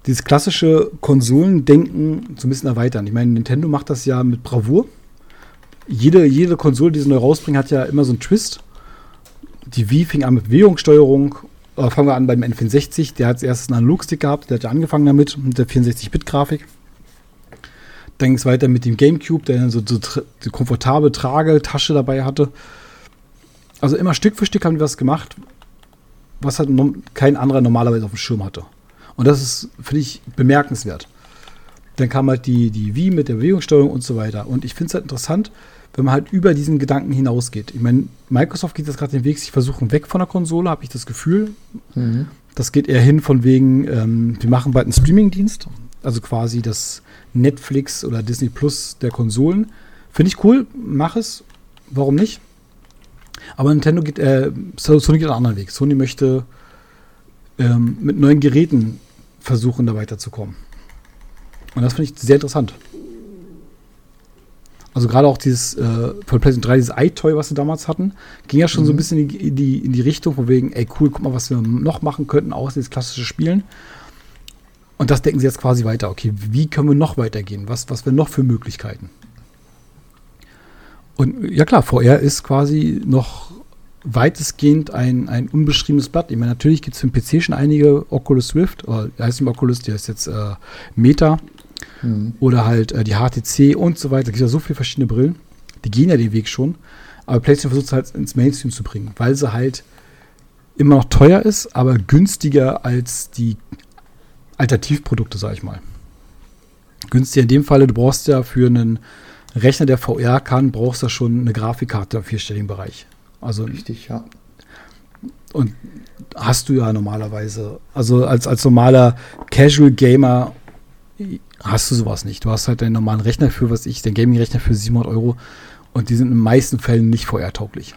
Speaker 1: dieses klassische Konsolendenken so ein bisschen erweitern. Ich meine, Nintendo macht das ja mit Bravour. Jede, jede Konsole, die sie neu rausbringen, hat ja immer so einen Twist. Die Wii fing an mit Bewegungssteuerung. Äh, fangen wir an beim N64. Der hat erst einen Analogstick gehabt. Der hat ja angefangen damit, mit der 64-Bit-Grafik. Dann ging es weiter mit dem GameCube, der dann so, so die komfortable Tragetasche dabei hatte. Also immer Stück für Stück haben die was gemacht, was halt kein anderer normalerweise auf dem Schirm hatte. Und das ist, finde ich, bemerkenswert. Dann kam halt die, die Wii mit der Bewegungssteuerung und so weiter. Und ich finde es halt interessant, wenn man halt über diesen Gedanken hinausgeht. Ich meine, Microsoft geht jetzt gerade den Weg, sich versuchen weg von der Konsole, habe ich das Gefühl. Mhm. Das geht eher hin von wegen, ähm, wir machen bald einen Streaming-Dienst, also quasi das Netflix oder Disney Plus der Konsolen. Finde ich cool, mach es, warum nicht? Aber Nintendo geht, äh, Sony geht einen anderen Weg. Sony möchte ähm, mit neuen Geräten versuchen, da weiterzukommen. Und das finde ich sehr interessant. Also gerade auch dieses äh, von PlayStation 3, dieses iToy, was sie damals hatten, ging ja schon mhm. so ein bisschen in die, in die, in die Richtung, von wegen, ey cool, guck mal, was wir noch machen könnten, außer dieses klassische Spielen. Und das denken sie jetzt quasi weiter. Okay, wie können wir noch weitergehen? Was, was wären noch für Möglichkeiten? Und ja klar, VR ist quasi noch weitestgehend ein, ein unbeschriebenes Blatt. Ich meine, natürlich gibt es für den PC schon einige Oculus Swift, oder heißt nicht Oculus, der ist jetzt äh, Meta Mhm. Oder halt äh, die HTC und so weiter. Es gibt ja so viele verschiedene Brillen. Die gehen ja den Weg schon. Aber PlayStation versucht es halt ins Mainstream zu bringen, weil sie halt immer noch teuer ist, aber günstiger als die Alternativprodukte, sag ich mal. Günstiger in dem Falle, du brauchst ja für einen Rechner, der VR kann, brauchst du schon eine Grafikkarte im vierstelligen Bereich. Also
Speaker 2: richtig, ja.
Speaker 1: Und hast du ja normalerweise, also als, als normaler Casual Gamer hast du sowas nicht. Du hast halt deinen normalen Rechner für, was ich, den Gaming-Rechner für 700 Euro und die sind in den meisten Fällen nicht VR-tauglich.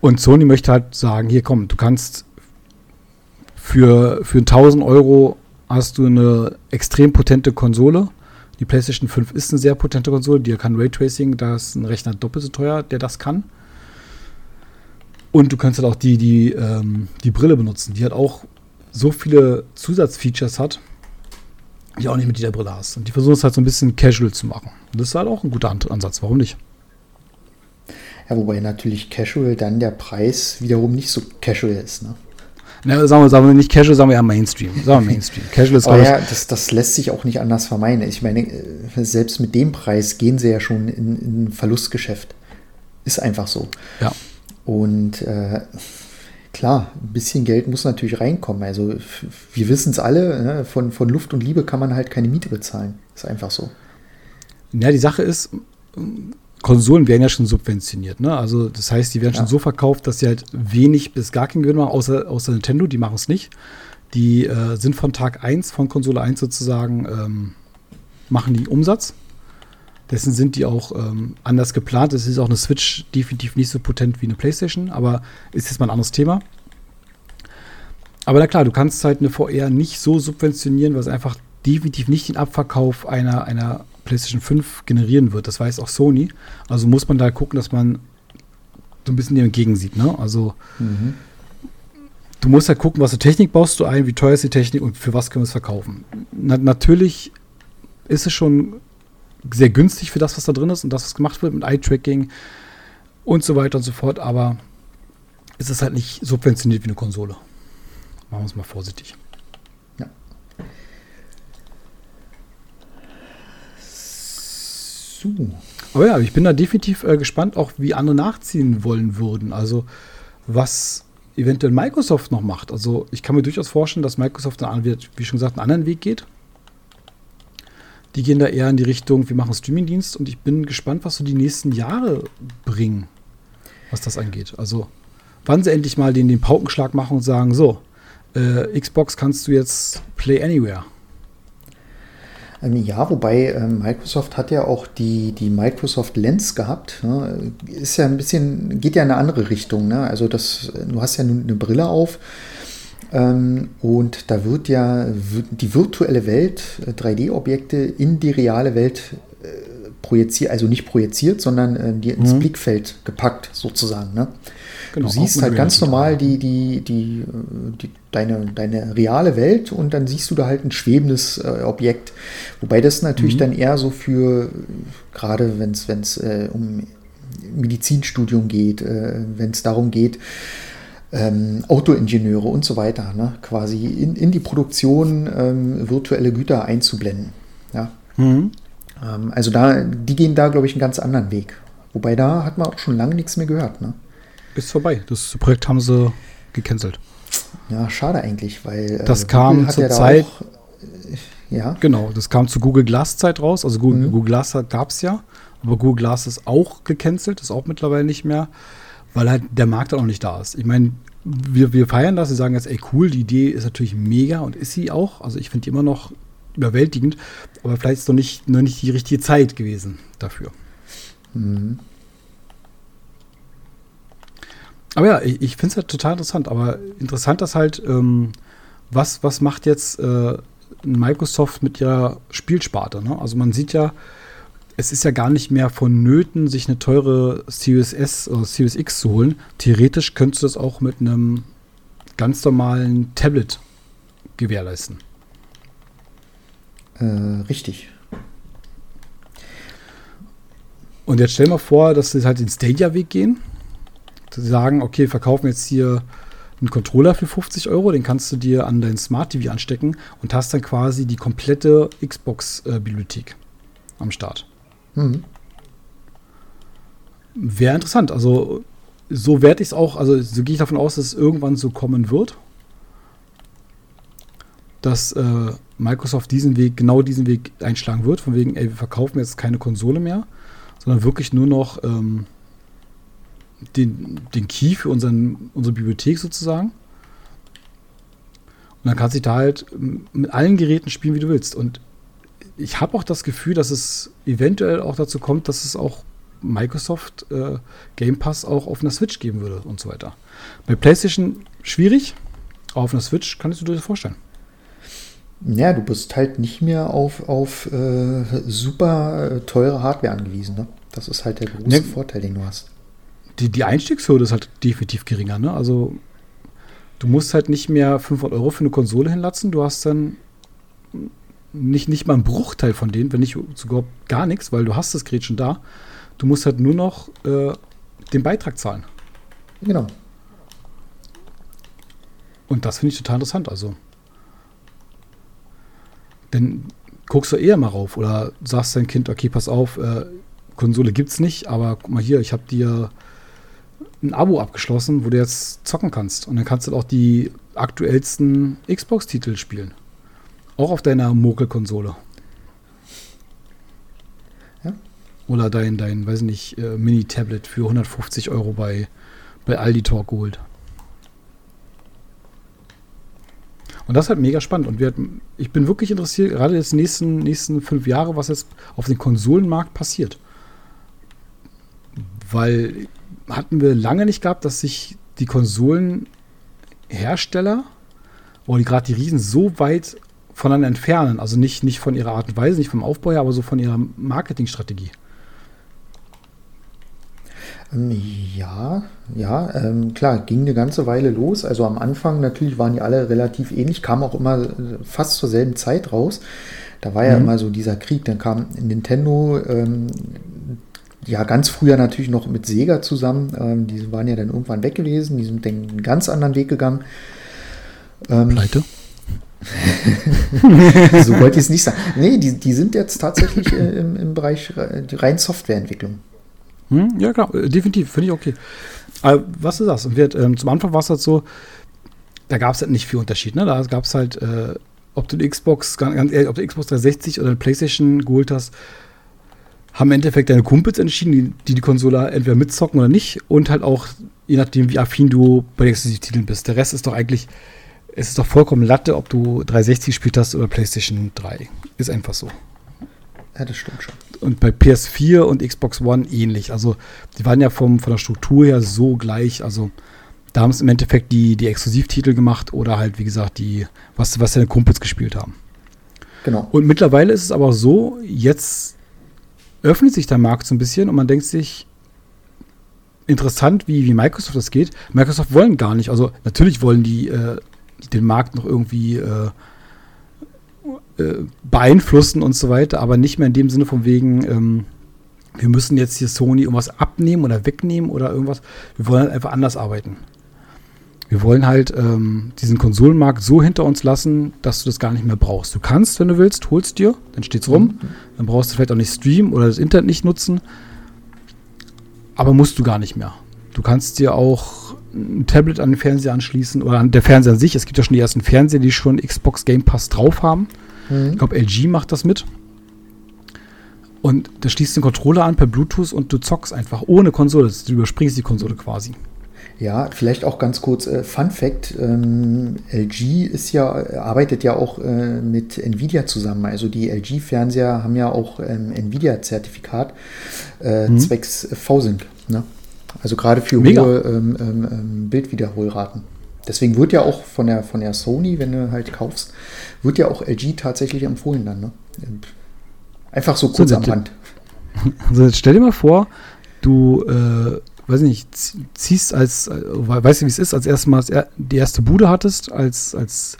Speaker 1: Und Sony möchte halt sagen, hier komm, du kannst für, für 1000 Euro hast du eine extrem potente Konsole. Die PlayStation 5 ist eine sehr potente Konsole, die kann Raytracing, da ist ein Rechner doppelt so teuer, der das kann. Und du kannst halt auch die, die, ähm, die Brille benutzen, die hat auch so viele Zusatzfeatures hat, die auch nicht mit dieser Brille hast. Und die versuchen es halt so ein bisschen casual zu machen. Und das ist halt auch ein guter Ansatz. Warum nicht?
Speaker 2: Ja, wobei natürlich casual dann der Preis wiederum nicht so casual ist, ne?
Speaker 1: Na, sagen wir, sagen wir nicht casual, sagen wir ja Mainstream. Sagen wir Mainstream.
Speaker 2: Casual ist Aber ja, das, das lässt sich auch nicht anders vermeiden. Ich meine, äh, selbst mit dem Preis gehen sie ja schon in, in ein Verlustgeschäft. Ist einfach so.
Speaker 1: Ja.
Speaker 2: Und äh, klar, ein bisschen Geld muss natürlich reinkommen. Also wir wissen es alle, ne? von, von Luft und Liebe kann man halt keine Miete bezahlen. Ist einfach so.
Speaker 1: Ja, die Sache ist, Konsolen werden ja schon subventioniert. Ne? Also das heißt, die werden ja. schon so verkauft, dass sie halt wenig bis gar keinen Gewinn machen, außer, außer Nintendo, die machen es nicht. Die äh, sind von Tag 1, von Konsole 1 sozusagen, ähm, machen die Umsatz. Dessen sind die auch ähm, anders geplant. Es ist auch eine Switch definitiv nicht so potent wie eine PlayStation, aber ist jetzt mal ein anderes Thema. Aber na klar, du kannst halt eine VR nicht so subventionieren, weil es einfach definitiv nicht den Abverkauf einer, einer PlayStation 5 generieren wird. Das weiß auch Sony. Also muss man da gucken, dass man so ein bisschen dem entgegensieht. Ne? Also mhm. du musst halt gucken, was für Technik baust du ein, wie teuer ist die Technik und für was können wir es verkaufen. Na, natürlich ist es schon sehr günstig für das, was da drin ist und das, was gemacht wird mit Eye-Tracking und so weiter und so fort, aber es ist halt nicht subventioniert wie eine Konsole. Machen wir es mal vorsichtig. So. Aber ja, ich bin da definitiv äh, gespannt, auch wie andere nachziehen wollen würden. Also, was eventuell Microsoft noch macht. Also, ich kann mir durchaus vorstellen, dass Microsoft, dann, wie schon gesagt, einen anderen Weg geht. Die gehen da eher in die Richtung, wir machen Streamingdienst und ich bin gespannt, was so die nächsten Jahre bringen, was das angeht. Also, wann sie endlich mal den, den Paukenschlag machen und sagen, so, äh, Xbox kannst du jetzt Play Anywhere.
Speaker 2: Ähm, ja, wobei äh, Microsoft hat ja auch die, die Microsoft Lens gehabt. Ne? Ist ja ein bisschen, geht ja in eine andere Richtung. Ne? Also das, du hast ja eine Brille auf ähm, und da wird ja die virtuelle Welt, 3D-Objekte äh, in die reale Welt äh, projiziert, also nicht projiziert, sondern äh, die ins mhm. Blickfeld gepackt, sozusagen. Ne? Genau, du siehst halt ganz normal die, die, die, die, deine, deine reale Welt und dann siehst du da halt ein schwebendes äh, Objekt. Wobei das natürlich mhm. dann eher so für, gerade wenn es äh, um Medizinstudium geht, äh, wenn es darum geht, ähm, Autoingenieure und so weiter, ne? quasi in, in die Produktion ähm, virtuelle Güter einzublenden. Ja? Mhm. Ähm, also da, die gehen da, glaube ich, einen ganz anderen Weg. Wobei da hat man auch schon lange nichts mehr gehört. Ne?
Speaker 1: Ist vorbei. Das Projekt haben sie gecancelt.
Speaker 2: ja, schade eigentlich, weil.
Speaker 1: Äh, das kam zur Zeit. Auch,
Speaker 2: äh, ja.
Speaker 1: Genau, das kam zu Google Glass Zeit raus. Also Google, mhm. Google Glass gab es ja, aber Google Glass ist auch gecancelt, ist auch mittlerweile nicht mehr, weil halt der Markt auch noch nicht da ist. Ich meine, wir, wir feiern das, wir sagen jetzt, ey cool, die Idee ist natürlich mega und ist sie auch. Also ich finde die immer noch überwältigend, aber vielleicht ist noch nicht, noch nicht die richtige Zeit gewesen dafür. Mhm. Aber ja, ich, ich finde es halt total interessant. Aber interessant ist halt, ähm, was, was macht jetzt äh, Microsoft mit ihrer Spielsparte? Ne? Also man sieht ja, es ist ja gar nicht mehr vonnöten, sich eine teure Series S oder Series X zu holen. Theoretisch könntest du das auch mit einem ganz normalen Tablet gewährleisten.
Speaker 2: Äh, richtig.
Speaker 1: Und jetzt stell mal vor, dass sie halt den Stadia-Weg gehen. Sie sagen, okay, wir verkaufen jetzt hier einen Controller für 50 Euro, den kannst du dir an dein Smart TV anstecken und hast dann quasi die komplette Xbox-Bibliothek äh, am Start. Mhm. Wäre interessant. Also, so werde ich es auch, also so gehe ich davon aus, dass es irgendwann so kommen wird, dass äh, Microsoft diesen Weg, genau diesen Weg einschlagen wird, von wegen, ey, wir verkaufen jetzt keine Konsole mehr, sondern wirklich nur noch ähm, den, den Key für unseren, unsere Bibliothek sozusagen. Und dann kannst du da halt mit allen Geräten spielen, wie du willst. Und ich habe auch das Gefühl, dass es eventuell auch dazu kommt, dass es auch Microsoft äh, Game Pass auch auf einer Switch geben würde und so weiter. Bei PlayStation schwierig, aber auf einer Switch kannst du dir das vorstellen.
Speaker 2: Ja, du bist halt nicht mehr auf, auf äh, super äh, teure Hardware angewiesen. Ne? Das ist halt der große ne, Vorteil, den du hast.
Speaker 1: Die, die Einstiegshürde ist halt definitiv geringer. Ne? Also du musst halt nicht mehr 500 Euro für eine Konsole hinlatzen. Du hast dann nicht, nicht mal einen Bruchteil von denen, wenn nicht sogar gar nichts, weil du hast das Gerät schon da. Du musst halt nur noch äh, den Beitrag zahlen.
Speaker 2: Genau.
Speaker 1: Und das finde ich total interessant. Also dann guckst du eher mal rauf oder sagst dein Kind, okay, pass auf, äh, Konsole gibt's nicht, aber guck mal hier, ich habe dir ein Abo abgeschlossen, wo du jetzt zocken kannst. Und dann kannst du auch die aktuellsten Xbox-Titel spielen. Auch auf deiner Mokel-Konsole. Ja. Oder dein, dein, weiß nicht, äh, Mini-Tablet für 150 Euro bei, bei Aldi Talk geholt. Und das ist halt mega spannend. Und wir, ich bin wirklich interessiert, gerade jetzt die nächsten, nächsten fünf Jahre, was jetzt auf dem Konsolenmarkt passiert. Weil hatten wir lange nicht gehabt, dass sich die Konsolenhersteller oder gerade die Riesen so weit voneinander entfernen. Also nicht, nicht von ihrer Art und Weise, nicht vom Aufbau her, aber so von ihrer Marketingstrategie.
Speaker 2: Ähm, ja, ja, ähm, klar, ging eine ganze Weile los. Also am Anfang natürlich waren die alle relativ ähnlich, kamen auch immer äh, fast zur selben Zeit raus. Da war ja mhm. immer so dieser Krieg. Dann kam Nintendo, ähm, ja, ganz früher natürlich noch mit Sega zusammen. Ähm, die waren ja dann irgendwann weg gewesen. Die sind dann einen ganz anderen Weg gegangen.
Speaker 1: Ähm, Pleite? (laughs)
Speaker 2: so wollte ich es nicht sagen. Nee, die, die sind jetzt tatsächlich äh, im, im Bereich rein Softwareentwicklung.
Speaker 1: Hm? Ja, klar, äh, definitiv, finde ich okay. Aber was du sagst, wird, ähm, zum Anfang war es halt so, da gab es halt nicht viel Unterschied. Ne? Da gab es halt, äh, ob du eine Xbox, ganz ehrlich, ob du Xbox 360 oder eine Playstation geholt hast, haben im Endeffekt deine Kumpels entschieden, die, die die Konsole entweder mitzocken oder nicht und halt auch, je nachdem, wie affin du bei den Exklusivtiteln bist. Der Rest ist doch eigentlich, es ist doch vollkommen Latte, ob du 360 gespielt hast oder PlayStation 3. Ist einfach so.
Speaker 2: Ja, das stimmt schon.
Speaker 1: Und bei PS4 und Xbox One ähnlich. Also, die waren ja vom, von der Struktur her so gleich. Also, da haben es im Endeffekt die, die Exklusivtitel gemacht oder halt, wie gesagt, die, was, was deine Kumpels gespielt haben.
Speaker 2: Genau.
Speaker 1: Und mittlerweile ist es aber so, jetzt öffnet sich der Markt so ein bisschen und man denkt sich, interessant, wie, wie Microsoft das geht. Microsoft wollen gar nicht, also natürlich wollen die äh, den Markt noch irgendwie äh, äh, beeinflussen und so weiter, aber nicht mehr in dem Sinne von wegen, ähm, wir müssen jetzt hier Sony irgendwas abnehmen oder wegnehmen oder irgendwas. Wir wollen halt einfach anders arbeiten. Wir wollen halt ähm, diesen Konsolenmarkt so hinter uns lassen, dass du das gar nicht mehr brauchst. Du kannst, wenn du willst, holst dir, dann steht's rum. Dann brauchst du vielleicht auch nicht streamen oder das Internet nicht nutzen. Aber musst du gar nicht mehr. Du kannst dir auch ein Tablet an den Fernseher anschließen oder an der Fernseher an sich. Es gibt ja schon die ersten Fernseher, die schon Xbox Game Pass drauf haben. Mhm. Ich glaube, LG macht das mit. Und da schließt den Controller an per Bluetooth und du zockst einfach ohne Konsole. Du überspringst die Konsole quasi.
Speaker 2: Ja, vielleicht auch ganz kurz äh, Fun Fact: ähm, LG ist ja, arbeitet ja auch äh, mit Nvidia zusammen. Also die LG-Fernseher haben ja auch ähm, Nvidia-Zertifikat äh, mhm. zwecks V-Sync. Ne? Also gerade für Mega. hohe ähm, ähm, ähm, Bildwiederholraten. Deswegen wird ja auch von der, von der Sony, wenn du halt kaufst, wird ja auch LG tatsächlich empfohlen dann. Ne? Einfach so kurz so, am Rand. (laughs)
Speaker 1: Also stell dir mal vor, du äh, weiß nicht, ziehst als, äh, weißt du, wie es ist, als erstes Mal die erste Bude hattest, als, als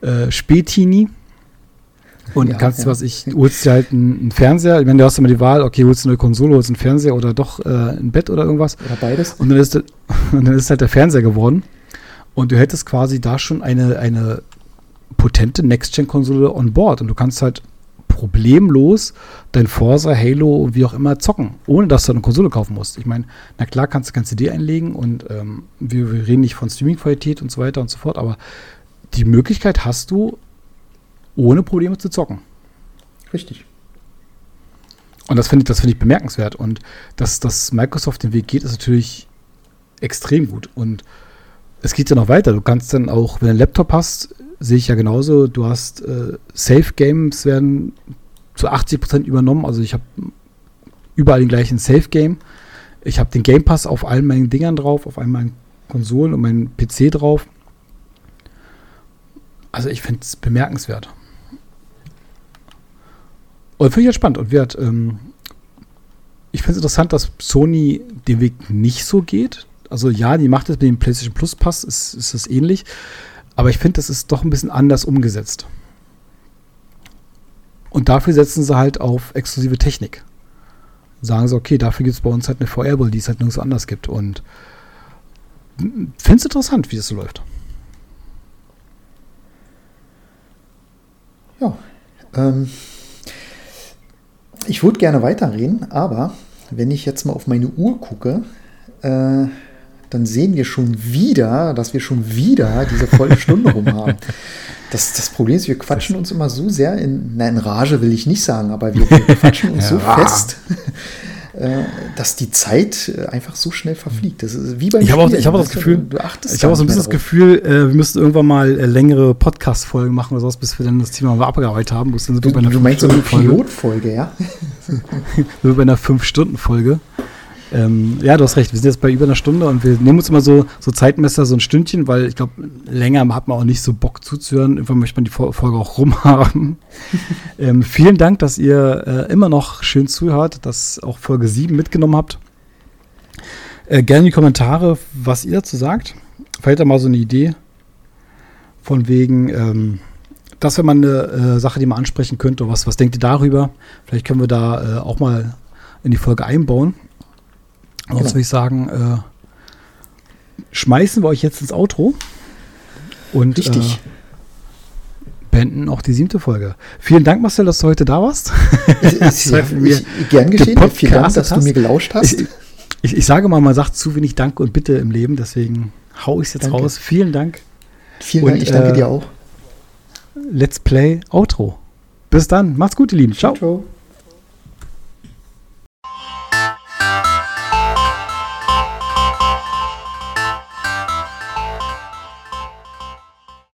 Speaker 1: äh, Spätini. Und ja, kannst, ja. was ich, holst dir halt einen, einen, Fernseher. Ich meine, du hast immer die Wahl, okay, holst du eine Konsole, holst du einen Fernseher oder doch äh, ein Bett oder irgendwas.
Speaker 2: Oder beides.
Speaker 1: Und dann, ist, (laughs) und dann ist halt der Fernseher geworden. Und du hättest quasi da schon eine, eine potente Next-Gen-Konsole on board. Und du kannst halt problemlos dein Forza, Halo, wie auch immer zocken, ohne dass du eine Konsole kaufen musst. Ich meine, na klar kannst du keine CD einlegen und ähm, wir, wir, reden nicht von Streaming-Qualität und so weiter und so fort, aber die Möglichkeit hast du, ohne Probleme zu zocken.
Speaker 2: Richtig.
Speaker 1: Und das finde ich, das ich bemerkenswert. Und dass, dass Microsoft den Weg geht, ist natürlich extrem gut. Und es geht ja noch weiter. Du kannst dann auch, wenn du einen Laptop hast, sehe ich ja genauso. Du hast äh, Safe Games werden zu 80 Prozent übernommen. Also ich habe überall den gleichen Safe Game. Ich habe den Game Pass auf allen meinen Dingern drauf, auf allen meinen Konsolen und meinen PC drauf. Also ich finde es bemerkenswert. Und finde ich ja spannend. Und wird, ähm, ich finde es interessant, dass Sony den Weg nicht so geht. Also ja, die macht es mit dem PlayStation Plus Pass, ist, ist das ähnlich. Aber ich finde, das ist doch ein bisschen anders umgesetzt. Und dafür setzen sie halt auf exklusive Technik. Sagen sie, okay, dafür gibt es bei uns halt eine VR-Brille, die es halt nirgendwo anders gibt. Und finde es interessant, wie das so läuft.
Speaker 2: Ja. Ähm, ich würde gerne weiterreden, aber wenn ich jetzt mal auf meine Uhr gucke, äh, dann sehen wir schon wieder, dass wir schon wieder diese volle Stunde rum haben. (laughs) Das, das Problem ist, wir quatschen uns immer so sehr in, na, in Rage will ich nicht sagen, aber wir, wir quatschen uns (laughs) ja. so fest, dass die Zeit äh, einfach so schnell verfliegt. Das ist wie beim
Speaker 1: Ich habe auch, ich hab auch das Gefühl, du, achtest ich habe auch so ein bisschen das Gefühl, äh, wir müssten irgendwann mal äh, längere Podcast-Folgen machen oder sowas, bis wir dann das Thema mal abgearbeitet haben.
Speaker 2: Du, du, du meinst so eine Pilotfolge, ja? (laughs)
Speaker 1: wir bei einer 5-Stunden-Folge. Ähm, ja, du hast recht. Wir sind jetzt bei über einer Stunde und wir nehmen uns immer so, so Zeitmesser, so ein Stündchen, weil ich glaube, länger hat man auch nicht so Bock zuzuhören. Irgendwann möchte man die Folge auch rumhaben. (laughs) ähm, vielen Dank, dass ihr äh, immer noch schön zuhört, dass auch Folge 7 mitgenommen habt. Äh, gerne in die Kommentare, was ihr dazu sagt. Vielleicht da mal so eine Idee von wegen, ähm, das wäre mal eine äh, Sache, die man ansprechen könnte. Was, was denkt ihr darüber? Vielleicht können wir da äh, auch mal in die Folge einbauen. Sonst genau. würde ich sagen, äh, schmeißen wir euch jetzt ins Outro. Und,
Speaker 2: Richtig. Äh,
Speaker 1: beenden auch die siebte Folge. Vielen Dank, Marcel, dass du heute da warst.
Speaker 2: Ist, ja, (laughs) ich, gern geschehen. Vielen Dank, dass du mir gelauscht hast.
Speaker 1: Ich, ich, ich, sage mal, man sagt zu wenig Dank und Bitte im Leben, deswegen hau ich es jetzt danke. raus. Vielen Dank.
Speaker 2: Vielen und, Dank, ich danke äh, dir auch.
Speaker 1: Let's Play Outro. Bis dann. Macht's gut, ihr Lieben. Ciao. Ciao.